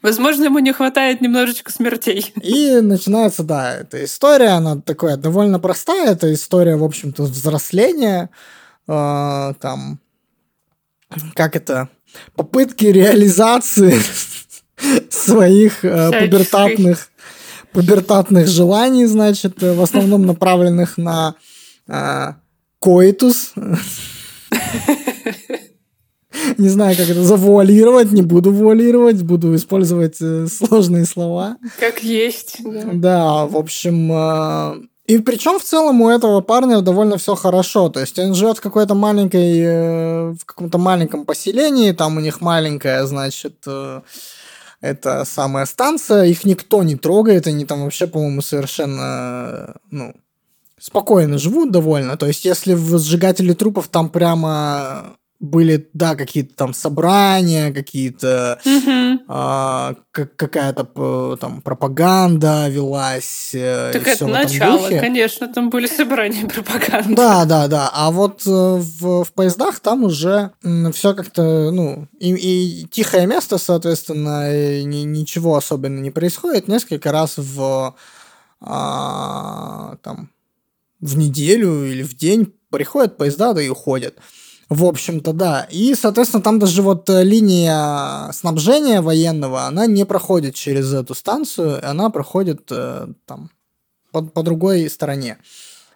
Возможно, ему не хватает немножечко смертей. И начинается, да, эта история, она такая довольно простая, это история, в общем-то, взросления, э, там, как это, попытки реализации *laughs* своих э, пубертатных пубертатных желаний, значит, в основном направленных на э, коитус. *laughs* *laughs* Не знаю, как это завуалировать, не буду вуалировать, буду использовать э, сложные слова. Как есть. Да, да в общем, э, и причем в целом у этого парня довольно все хорошо. То есть он живет в какой-то маленькой, э, в каком-то маленьком поселении, там у них маленькая, значит, это самая станция, их никто не трогает, они там вообще, по-моему, совершенно, ну, спокойно живут довольно. То есть, если в сжигателе трупов там прямо были, да, какие-то там собрания, какие-то Мгм. а, как- какая-то там пропаганда велась. э, Так это начало, конечно, там были собрания *laughs* пропаганды. Да, да, да. А вот э, в, в поездах там уже все как-то, ну, и, и тихое место, соответственно, и ни- ничего особенно не происходит. Несколько раз в а, там в неделю или в день приходят поезда, да и уходят. В общем-то, да. И, соответственно, там даже вот э, линия снабжения военного, она не проходит через эту станцию, она проходит э, там по, по другой стороне.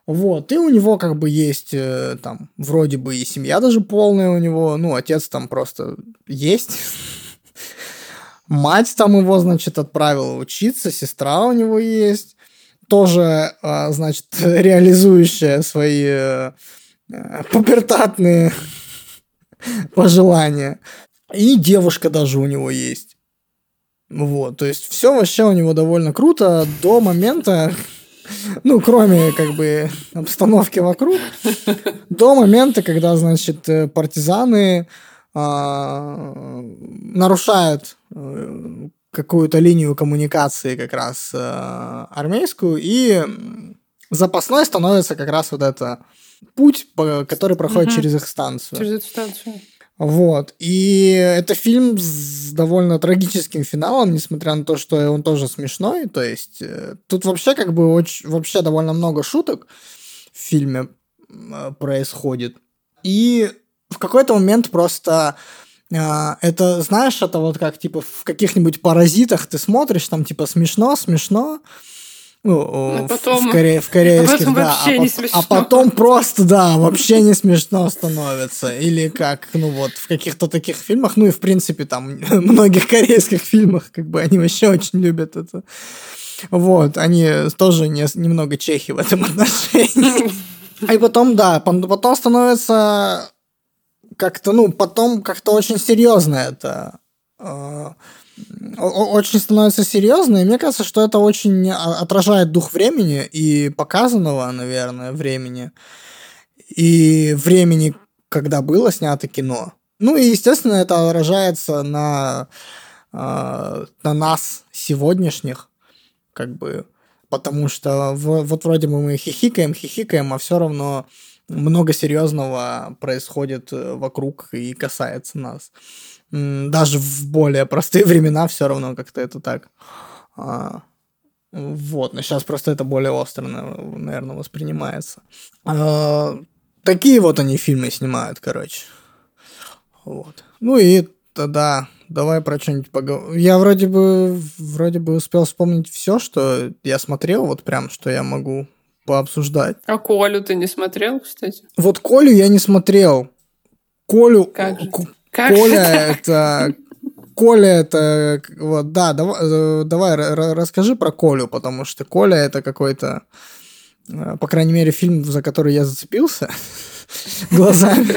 Вот, и у него как бы есть э, там вроде бы и семья даже полная у него, ну, отец там просто есть. *laughs* Мать там его, значит, отправила учиться, сестра у него есть, тоже, а, значит, *laughs* реализующая свои э, э, пубертатные пожелания. И девушка даже у него есть. Вот, то есть все вообще у него довольно круто до момента, ну, кроме как бы обстановки вокруг, до момента, когда, значит, партизаны а, нарушают э, какую-то линию коммуникации как раз э, армейскую, и запасной становится как раз вот это путь, который проходит через их станцию. Через эту станцию. Вот. И это фильм с довольно трагическим финалом, несмотря на то, что он тоже смешной. То есть э, тут вообще как бы очень, вообще довольно много шуток в фильме э, происходит. И в какой-то момент просто э, это, знаешь, это вот как типа в каких-нибудь паразитах ты смотришь, там типа смешно, смешно. Ну, А в- потом- в, коре- в корейских, потом да. а, не смешно. а потом просто, да, вообще не смешно становится. Или как, ну вот, в каких-то таких фильмах, ну и в принципе там *laughs* многих корейских фильмах, как бы они вообще очень любят это. Вот, они тоже не, немного чехи в этом *laughs* отношении. И потом, да, потом становится как-то, ну, потом как-то очень серьезно это. Очень становится серьезно, и мне кажется, что это очень а- отражает дух времени и показанного, наверное, времени. И времени, когда было снято кино. Ну и, естественно, это отражается на, э, на нас сегодняшних, как бы, потому что в- вот вроде бы мы хихикаем, хихикаем, а все равно много серьезного происходит э, вокруг и касается нас. Даже в более простые *laughs* времена все равно как-то это так. а, Вот, но сейчас просто это более остро, наверное, воспринимается. А, Такие вот они фильмы снимают, короче. Вот. Ну и тогда давай про что-нибудь поговорим. Я вроде бы вроде бы успел вспомнить все, что я смотрел, вот прям, что я могу пообсуждать. А Колю ты не смотрел, кстати? Вот Колю я не смотрел. Колю... Как же Как Коля это... Коля это... Вот, да, давай, э, давай ра- ра- расскажи про Колю, потому что Коля это какой-то... э, По крайней мере, фильм, за который я зацепился *laughs* глазами.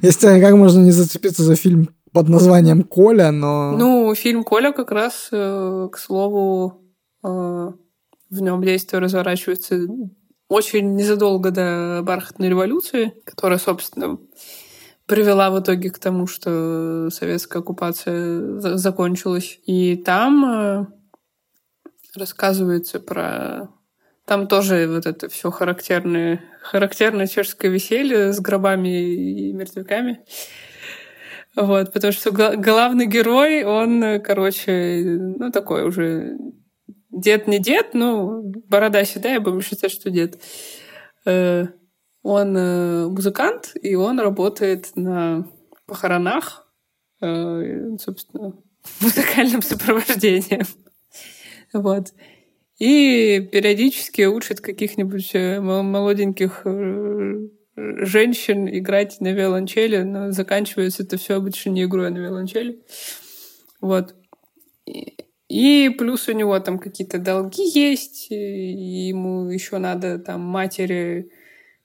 Если как можно не зацепиться за фильм под названием Коля, но... Ну, фильм Коля как раз, э, к слову, в нем действие разворачивается очень незадолго до бархатной революции, которая, собственно, привела в итоге к тому, что советская оккупация за- закончилась. И там э, рассказывается про... Там тоже вот это все характерное, характерное чешское веселье с гробами и мертвяками. Вот, потому что гла- главный герой, он, э, короче, ну, такой уже дед не дед, ну, борода седая, будем считать, что дед. Он э, музыкант, и он работает на похоронах, э, собственно, *laughs* музыкальным сопровождением. Вот. И периодически учит каких-нибудь э, мо- молоденьких женщин играть на виолончели, но заканчивается это все обычно не игрой, на виолончели. Вот. И плюс у него там какие-то долги есть, и ему еще надо там матери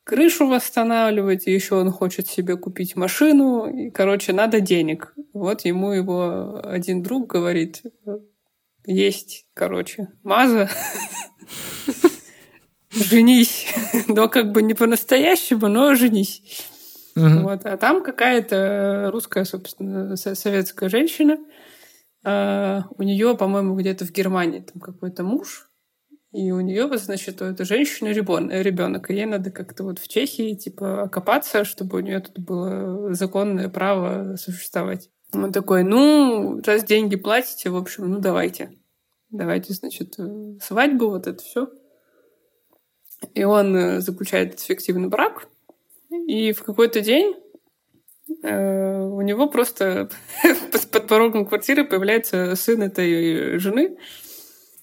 крышу восстанавливать, и еще он хочет себе купить машину, и, короче, надо денег. Вот ему его один друг говорит, есть, короче, маза, *laughs* женись. но как бы не по-настоящему, но женись. Вот. А там какая-то русская, собственно, советская женщина. А, у нее, по-моему, где-то в Германии там какой-то муж. И у нее, значит, у этой женщины ребенок. И ей надо как-то вот в Чехии, типа, окопаться, чтобы у нее тут было законное право существовать. Он такой, ну, раз деньги платите, в общем, ну, давайте. Давайте, значит, э, свадьбу, вот это все. И он э, заключает фиктивный брак. И в какой-то день э, у него просто *laughs* под порогом квартиры появляется сын этой жены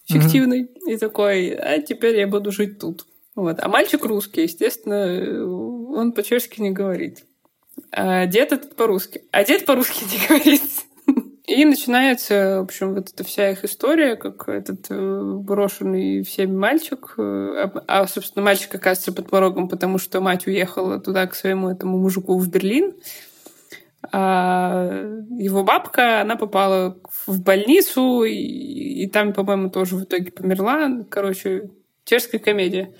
фиктивный. Mm-hmm. И такой, а теперь я буду жить тут. Вот. А мальчик русский, естественно, он по-чешски не говорит. А дед этот по-русски. А дед по-русски не *laughs* говорит. И начинается, в общем, вот эта вся их история, как этот э, брошенный всеми мальчик, э, а, собственно, мальчик оказывается под порогом, потому что мать уехала туда к своему этому мужику в Берлин, а его бабка, она попала в больницу, и, и там, по-моему, тоже в итоге померла. Короче, чешская комедия.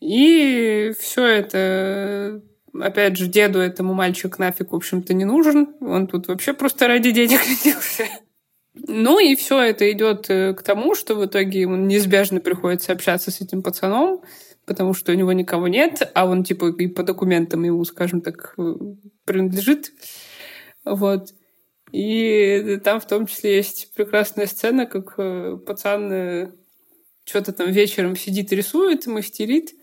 И все это опять же, деду этому мальчик нафиг, в общем-то, не нужен. Он тут вообще просто ради денег *laughs* родился. Ну и все это идет э, к тому, что в итоге ему неизбежно приходится общаться с этим пацаном, потому что у него никого нет, а он типа и по документам ему, скажем так, э, принадлежит. Вот. И там в том числе есть прекрасная сцена, как э, пацан что-то там вечером сидит рисует, мастерит,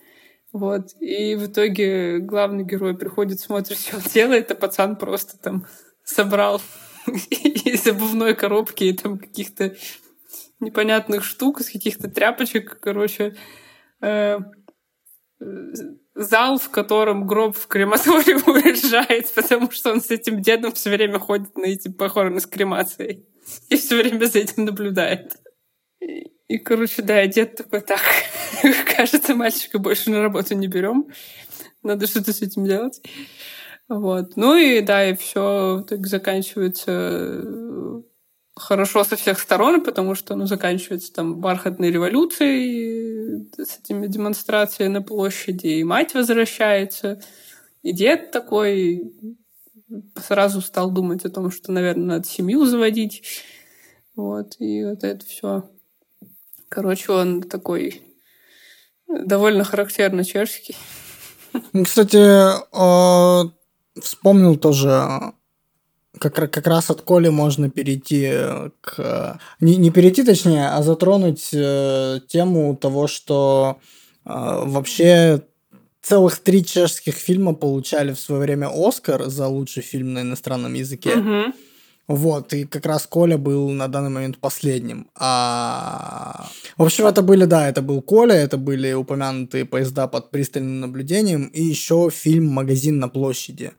вот. И в итоге главный герой приходит, смотрит, что он делает, а пацан просто там собрал *laughs* из обувной коробки и там каких-то непонятных штук, из каких-то тряпочек, короче, э, зал, в котором гроб в крематории *laughs* уезжает, потому что он с этим дедом все время ходит на эти похороны с кремацией и все время за этим наблюдает. И, короче, да, дед такой, так, *laughs* кажется, мальчика больше на работу не берем. Надо что-то с этим делать. Вот. Ну и да, и все так заканчивается э, хорошо со всех сторон, потому что ну, заканчивается там бархатной революцией с этими демонстрациями на площади, и мать возвращается, и дед такой сразу стал думать о том, что, наверное, надо семью заводить. Вот, и вот это все Короче, он такой довольно характерно чешский. Кстати, э, вспомнил тоже, как, как раз от Коли можно перейти к... Не, не перейти, точнее, а затронуть э, тему того, что э, вообще целых три чешских фильма получали в свое время Оскар за лучший фильм на иностранном языке. Угу. Вот, и как раз Коля был на данный момент последним. А... В общем, это были, да, это был Коля, это были упомянутые поезда под пристальным наблюдением, и еще фильм «Магазин на площади».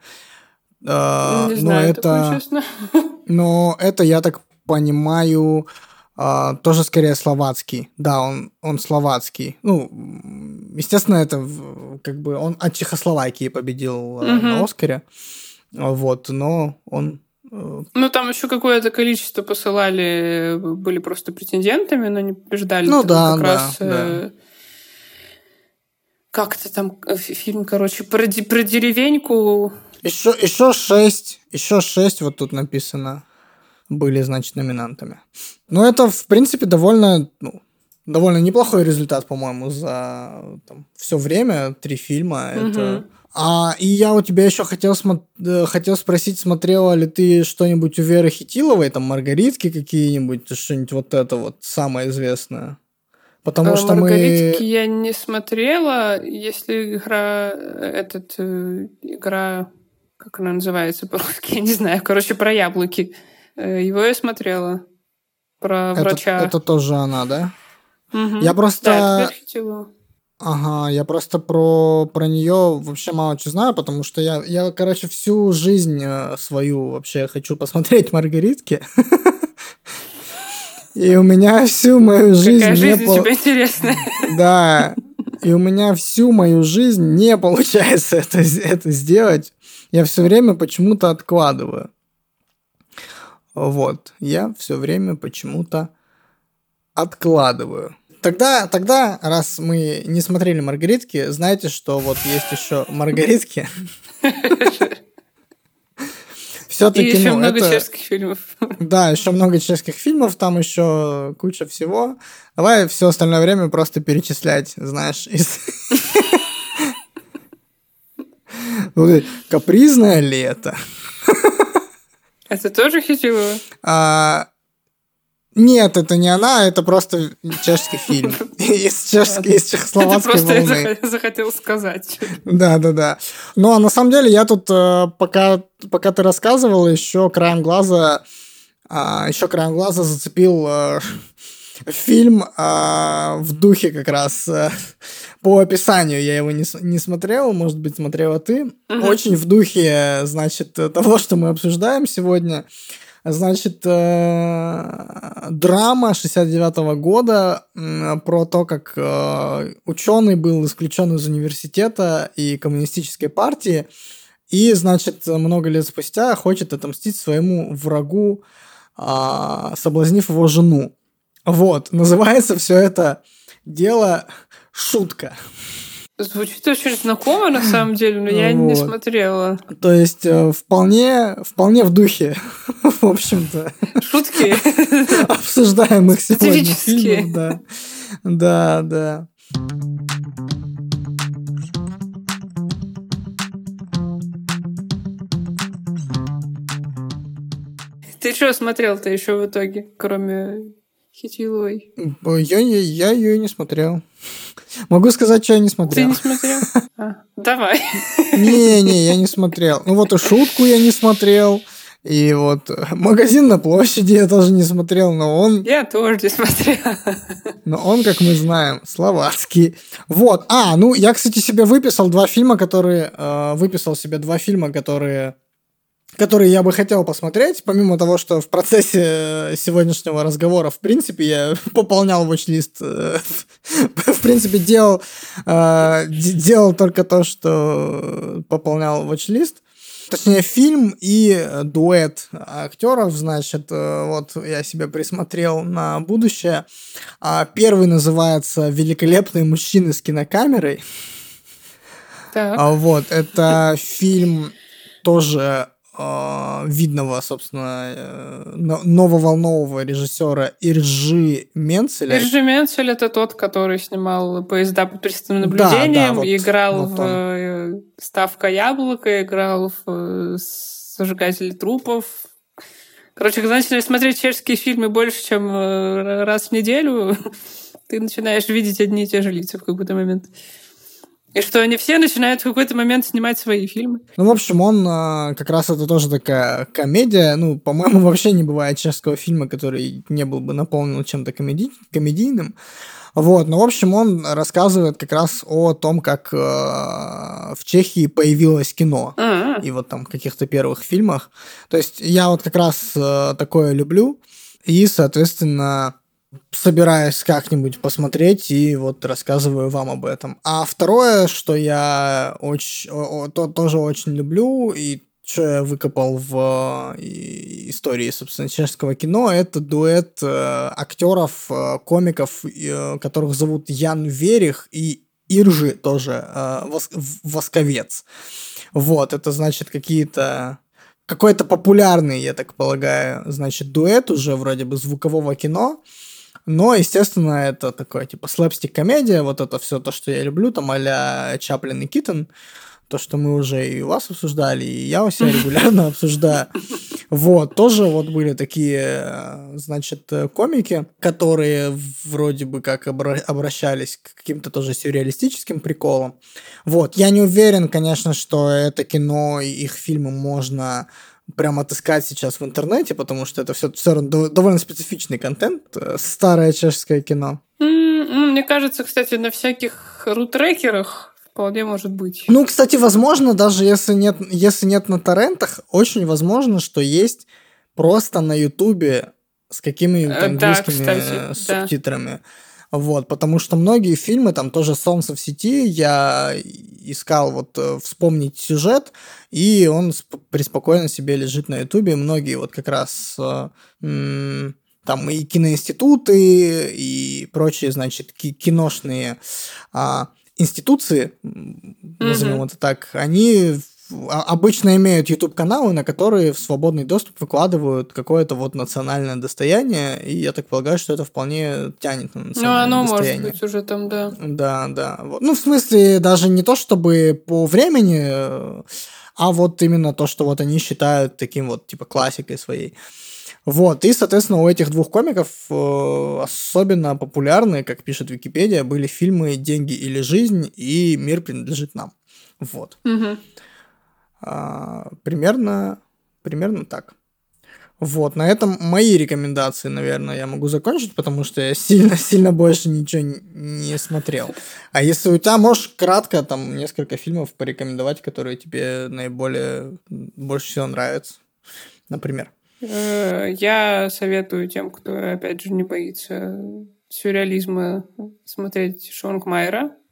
А, Не знаю, но это... Такое, честно. *laughs* Но это, я так понимаю, а, тоже скорее словацкий. Да, он, он словацкий. Ну, естественно, это как бы он от Чехословакии победил угу. на Оскаре. Вот, но он ну, там еще какое-то количество посылали, были просто претендентами, но не побеждали. Ну, да, как да, раз, да. Э, как-то там э, фильм, короче, про, про деревеньку. Еще, еще шесть, еще шесть вот тут написано были, значит, номинантами. Но это, в принципе, довольно, ну, довольно неплохой результат, по-моему, за там, все время, три фильма. Угу. Это а, и я у тебя еще хотел, смо- э, хотел спросить, смотрела ли ты что-нибудь у Веры Хитиловой, там Маргаритки какие-нибудь, что-нибудь вот это вот самое известное? Потому а, что Маргаритки мы... я не смотрела. Если игра, этот, э, игра, как она называется по-русски, я не знаю, короче, про яблоки. Его я смотрела. Про это, врача. Это тоже она, да? Угу. Я просто... Да, это Ага, я просто про, про нее вообще мало что знаю, потому что я, я, короче, всю жизнь э, свою вообще хочу посмотреть Маргаритки. И у меня всю мою жизнь... Какая жизнь у тебя интересная. Да, и у меня всю мою жизнь не получается это, это сделать. Я все время почему-то откладываю. Вот, я все время почему-то откладываю. тогда, тогда, раз мы не смотрели Маргаритки, знаете, что вот есть еще Маргаритки. *laughs* Все-таки, еще ну, много это... чешских фильмов. Да, еще много чешских фильмов, там еще куча всего. Давай все остальное время просто перечислять, знаешь, из... *laughs* Капризное лето. Это тоже Хичилова? А, нет, это не она, это просто чешский фильм. Из, чешской, из чехословацкой Это просто волны. я захотел сказать. Да, да, да. Ну, а на самом деле я тут, э, пока, пока ты рассказывал, еще краем глаза, а, еще краем глаза зацепил э, фильм а, в духе как раз э, по описанию. Я его не, не смотрел, может быть, смотрела ты. Очень в духе, значит, того, что мы обсуждаем сегодня. Значит, э, драма 69 года м, про то, как ученый был исключен из университета и коммунистической партии, и, значит, много лет спустя хочет отомстить своему врагу, а, соблазнив его жену. Вот, называется все это дело «Шутка». Звучит очень знакомо, на самом деле, но я не Вот. смотрела. То есть э, вполне, вполне в духе, *laughs* в общем-то, Шутки. обсуждаемых сегодня фильмов. Да, да, да. Ты что смотрел-то еще в итоге, кроме Хитиловой? Я, я, я ее не смотрел. Могу сказать, что я не Ты смотрел. не смотрел? *laughs* А, давай. Не-не, я не смотрел. Ну вот и шутку я не смотрел. И вот магазин на площади я тоже не смотрел, но он, Я тоже не смотрела. но он, как мы знаем, словацкий. Вот. А, ну я, кстати, себе выписал два фильма, которые э, выписал себе два фильма, которые которые я бы хотел посмотреть, помимо того, что в процессе э, сегодняшнего разговора, в принципе, я *laughs* пополнял watch-лист, э, *laughs* в принципе, делал, э, де- делал только то, что пополнял watch-лист. Точнее, фильм и дуэт актеров, значит, вот я себе присмотрел на будущее. А Первый называется «Великолепные мужчины с кинокамерой». Так. А вот, это фильм тоже видного, собственно, э, но- нововолнового режиссера Иржи Менцеля. Иржи Менцель это тот, который снимал поезда под пристальным Да, да, наблюдением, вот- играл вот в э, Ставка яблоко, играл в э, Зажигатели трупов. Короче, когда начинаешь смотреть чешские фильмы больше, чем э, раз в неделю, *laughs* ты начинаешь видеть одни и те же лица в какой-то момент. И что они все начинают в какой-то момент снимать свои фильмы. Ну, в общем, он э, как раз это тоже такая комедия. Ну, по-моему, *laughs* вообще не бывает чешского фильма, который не был бы наполнен чем-то комеди- комедийным. Вот, ну, в общем, он рассказывает как раз о том, как э, в Чехии появилось кино. А, и вот там каких-то первых фильмах. То есть я вот как раз э, такое люблю, и, соответственно, собираюсь как-нибудь посмотреть и вот рассказываю вам об этом. А второе, что я очень, то, тоже очень люблю, и что я выкопал в истории, собственно, чешского кино, это дуэт э, актеров, э, комиков, э, которых зовут Ян Верих и Иржи тоже, Вос- Восковец. Вот, это значит какие-то какой-то популярный, я так полагаю, значит, дуэт уже вроде бы звукового кино. Но, естественно, это такое, типа, слэпстик-комедия, вот это все то, что я люблю, там а Чаплин и Киттон, то, что мы уже и у вас обсуждали, и я у себя *laughs* регулярно обсуждаю. Вот, тоже вот были такие, э, значит, э, комики, которые вроде бы как обра- обращались к каким-то тоже сюрреалистическим приколам. Вот, я не уверен, конечно, что это кино и их фильмы можно прям отыскать сейчас в интернете, потому что это все, все равно дов- довольно специфичный контент, э, старое чешское кино. Мне кажется, кстати, на всяких рутрекерах вполне может быть. Ну, кстати, возможно, даже если нет, если нет на торрентах, очень возможно, что есть просто на Ютубе с какими-нибудь Э, да, английскими кстати, э, да. Вот, потому что многие фильмы, там тоже «Солнце в сети», я искал вот э, вспомнить сюжет, и он сп- преспокойно себе лежит на Ютубе. Многие вот как раз э, там и киноинституты, и прочие, значит, киношные а, институции, назовем mm-hmm. это так, они обычно имеют YouTube-каналы, на которые в свободный доступ выкладывают какое-то вот национальное достояние, и я так полагаю, что это вполне тянет на национальное ну, оно достояние. может быть уже там, да. Да, да. Вот. Ну, в смысле, даже не то, чтобы по времени, а вот именно то, что вот они считают таким вот, типа, классикой своей. Вот, и, соответственно, у этих двух комиков э, особенно популярны, как пишет Википедия, были фильмы «Деньги или жизнь» и «Мир принадлежит нам». Вот. Угу. А, примерно, примерно так. Вот, на этом мои рекомендации, наверное, я могу закончить, потому что я сильно-сильно *laughs* больше ничего не смотрел. А если у тебя можешь кратко там несколько фильмов порекомендовать, которые тебе наиболее больше всего нравятся, например? Э, я советую тем, кто, опять же, не боится сюрреализма, смотреть Шонгмайера. Э,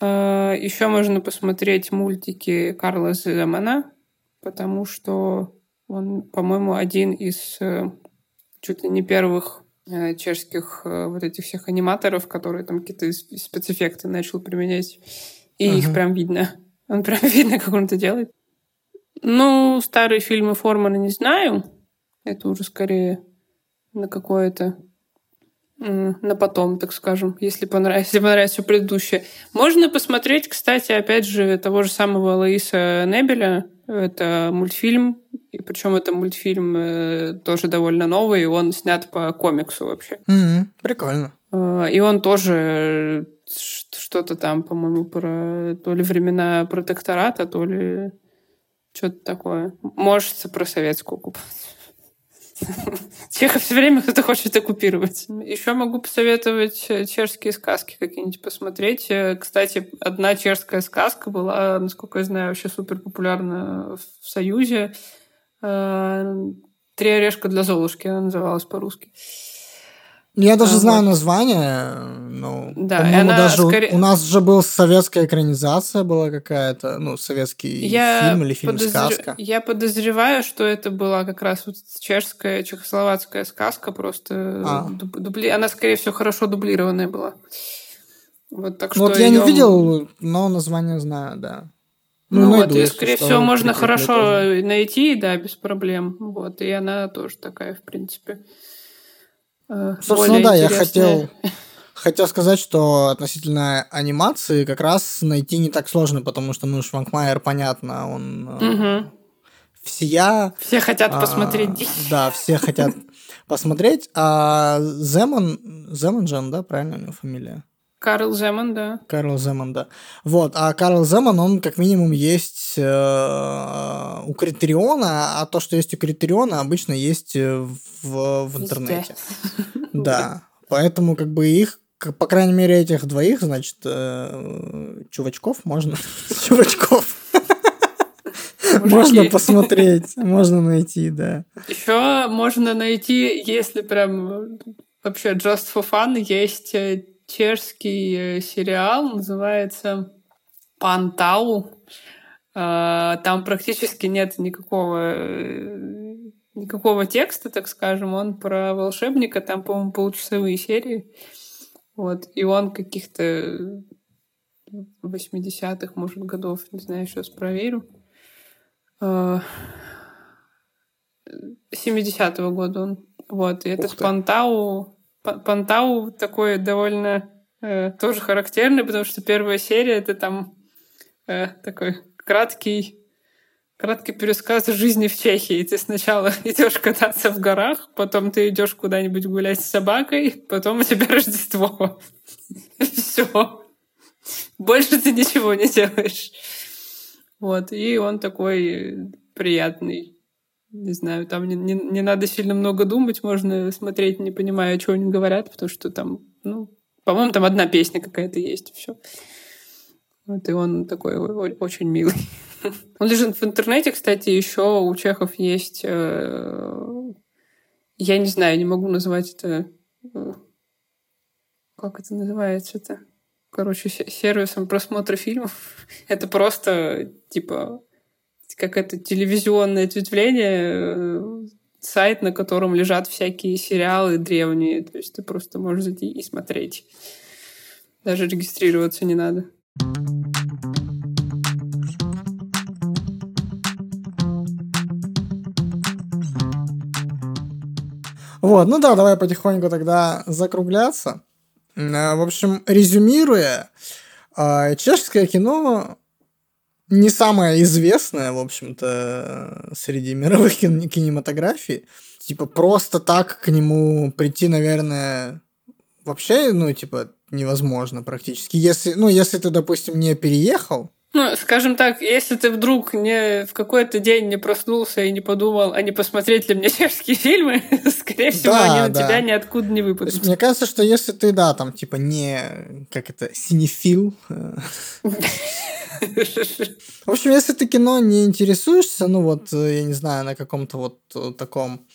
Еще можно посмотреть мультики Карла Земана, потому что он, по-моему, один из э, чуть ли не первых чешских вот этих всех аниматоров, которые там какие-то спецэффекты начал применять. И uh-huh. их прям видно. Он прям *laughs* видно, как он это делает. Ну, старые фильмы Формана не знаю. Это уже скорее на какое-то на потом, так скажем, если понравится, если понравится предыдущее. Можно посмотреть, кстати, опять же, того же самого Лаиса Небеля. Это мультфильм, и причем это мультфильм э, тоже довольно новый, и он снят по комиксу вообще. Mm-hmm. Прикольно. Э, и он тоже что-то там, по-моему, про то ли времена протектората, то ли что-то такое. Может, про советскую оккупацию. *laughs* Чехов все время кто-то хочет оккупировать. Еще могу посоветовать э, чешские сказки какие-нибудь посмотреть. Э, кстати, одна чешская сказка была, насколько я знаю, вообще супер популярна в Союзе. Э, «Три орешка для Золушки» она называлась по-русски. Я даже а, знаю вот. название, ну, да, по-моему, даже скорее... у нас же была советская экранизация была какая-то, ну, советский я фильм или фильм подозр... сказка. Я подозреваю, что это была как раз вот чешская, чехословацкая сказка, просто а. дубли... она, скорее всего, хорошо дублированная была. Вот, так что вот я ее... не видел, но название знаю, да. Ну, ну найду, вот, и, скорее всего, можно хорошо тоже. найти, да, без проблем. Вот, и она тоже такая, в принципе. Э, Собственно, да, я хотел, хотел сказать, что относительно анимации как раз найти не так сложно, потому что, ну, Шванкмайер, понятно, он угу. всея... Все хотят а, посмотреть. Да, все хотят посмотреть. А Земан, Земан Джан, да, правильно у него фамилия? Карл Земан, да. Карл Земан, да. Вот, а Карл Земан, он как минимум есть э, у Критериона, а то, что есть у Критериона, обычно есть э, в, в интернете. *laughs* Да, поэтому как бы их по крайней мере, этих двоих, значит, э, чувачков можно... *laughs* Чувачков. Можно посмотреть, можно найти, да. Еще можно найти, если прям вообще just for fun, есть э, чешский э, сериал, называется «Пантау». А, там практически нет никакого э, никакого текста, так скажем. Он про волшебника, там, по-моему, полчасовые серии. Вот. И он каких-то 80-х, может, годов, не знаю, сейчас проверю. 70-го а, года он. Вот. И это в Пантау Пантау такой довольно э, тоже характерный, потому что первая серия это там э, такой краткий краткий пересказ жизни в Чехии. Ты сначала *laughs* идешь кататься в горах, потом ты идешь куда-нибудь гулять с собакой, потом у тебя *laughs* Рождество. Все. Больше ты ничего не делаешь. Вот. И он такой приятный не знаю, там не, не, не надо сильно много думать, можно смотреть, не понимая, что они говорят, потому что там, ну, по-моему, там одна песня какая-то есть, все. Вот и он такой очень милый. *laughs* Он лежит в интернете, кстати, еще у чехов есть, э, я не знаю, не могу назвать это, э, как это называется-то? Короче, сервисом просмотра фильмов. *laughs* это просто, типа, как это телевизионное ответвление, э, сайт, на котором лежат всякие сериалы древние. То есть ты просто можешь зайти и смотреть. Даже регистрироваться не надо. Вот, ну да, давай потихоньку тогда закругляться. Э, в общем, резюмируя, э, чешское кино не самое известное, в общем-то, среди мировых кинематографий. Типа, просто так к нему прийти, наверное, вообще, ну, типа, невозможно практически. Если, ну, если ты, допустим, не переехал, ну, скажем так, если ты вдруг не в какой-то день не проснулся и не подумал, а не посмотреть ли мне чешские фильмы, *laughs* скорее всего, да, они у да. тебя ниоткуда не выпадут. Есть, мне кажется, что если ты, да, там, типа, не, как это, синефил. Э, *laughs* в общем, если ты кино не интересуешься, ну вот, э, я не знаю, на каком-то вот э, таком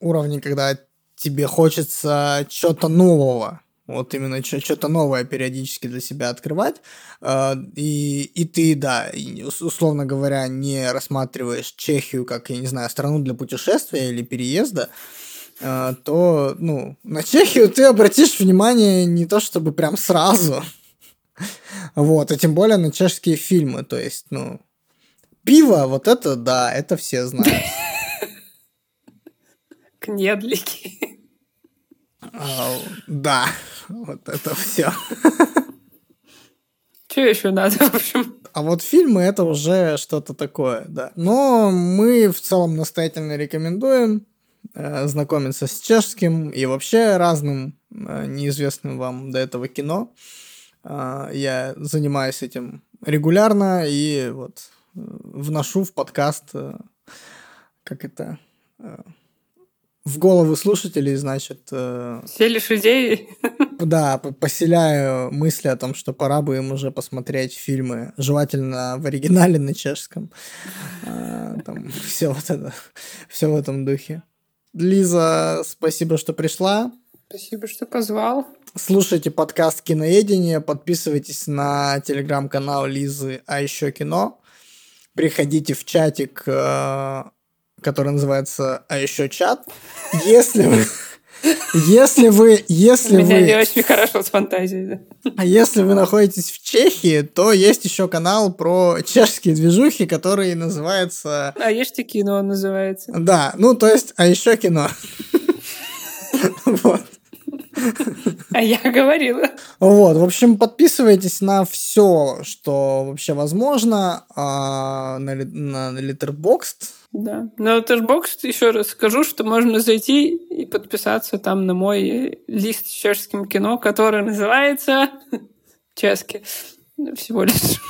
уровне, когда тебе хочется чего-то нового, вот именно что-то новое периодически для себя открывать, а, и, и ты, да, условно говоря, не рассматриваешь Чехию как, я не знаю, страну для путешествия или переезда, а, то, ну, на Чехию ты обратишь внимание не то чтобы прям сразу, *laughs* вот, а тем более на чешские фильмы, то есть, ну, пиво, вот это, да, это все знают. Кнедлики. Да, вот это все. Что еще надо, в общем? А вот фильмы это уже что-то такое, да. Но мы в целом настоятельно рекомендуем э, знакомиться с чешским и вообще разным э, неизвестным вам до этого кино. Э, я занимаюсь этим регулярно и вот э, вношу в подкаст, э, как это, э, в головы слушателей, значит... Э, Селишь идеи? Да, поселяю мысли о том, что пора бы им уже посмотреть фильмы, желательно в оригинале на чешском. А, там все вот это, все в этом духе. Лиза, спасибо, что пришла. Спасибо, что позвал. Слушайте подкаст «Киноедение», подписывайтесь на телеграм-канал Лизы «А еще кино». Приходите в чатик э, который называется «А еще чат». Если вы... Если вы... Если У меня вы... не очень хорошо с фантазией, да. А если вы находитесь в Чехии, то есть еще канал про чешские движухи, который называется... А ешьте кино он называется. Да, ну то есть, а еще кино. *laughs* Вот. А я говорила. Вот, в общем, подписывайтесь на все, что вообще возможно а, на, на Letterboxd. Да. На Letterboxd еще раз скажу, что можно зайти и подписаться там на мой лист с чешским кино, который называется чешский всего лишь. *laughs*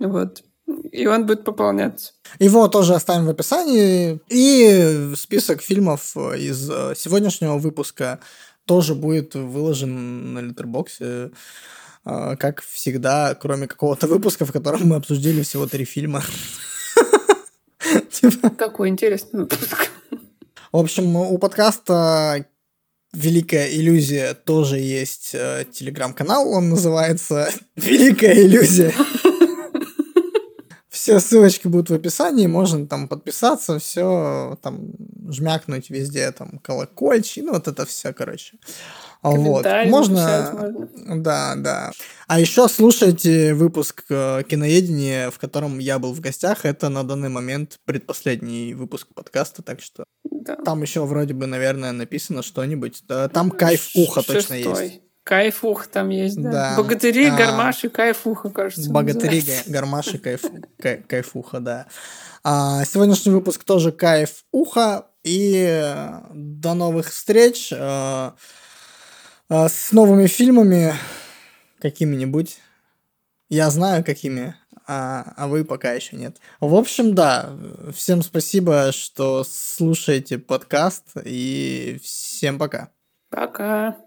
Вот. И он будет пополняться. Его тоже оставим в описании. И список фильмов из э, сегодняшнего выпуска тоже будет выложен на Литербоксе. Э, как всегда, кроме какого-то выпуска, в котором мы обсудили всего три фильма. *laughs* Типа. Какой интересный выпуск. В общем, у подкаста Великая иллюзия тоже есть э, телеграм-канал, он называется Великая иллюзия. Все ссылочки будут в описании, можно там подписаться, все там жмякнуть везде, там колокольчик, ну вот это все, короче. Вот. Можно... можно. Да, да. А еще слушайте выпуск э, киноедения, в котором я был в гостях. Это на данный момент предпоследний выпуск подкаста, так что да. там еще вроде бы, наверное, написано что-нибудь. Там кайф уха точно есть. Кайфух там есть, да. да. Богатыри, а, гармаши, кайфуха, кажется. Богатыри, гармаши, кайф, кай, кайфуха, да. А, сегодняшний выпуск тоже кайф уха. И до новых встреч а, а, с новыми фильмами какими-нибудь. Я знаю, какими, а, а вы пока еще нет. В общем, да, всем спасибо, что слушаете подкаст, и всем пока. Пока.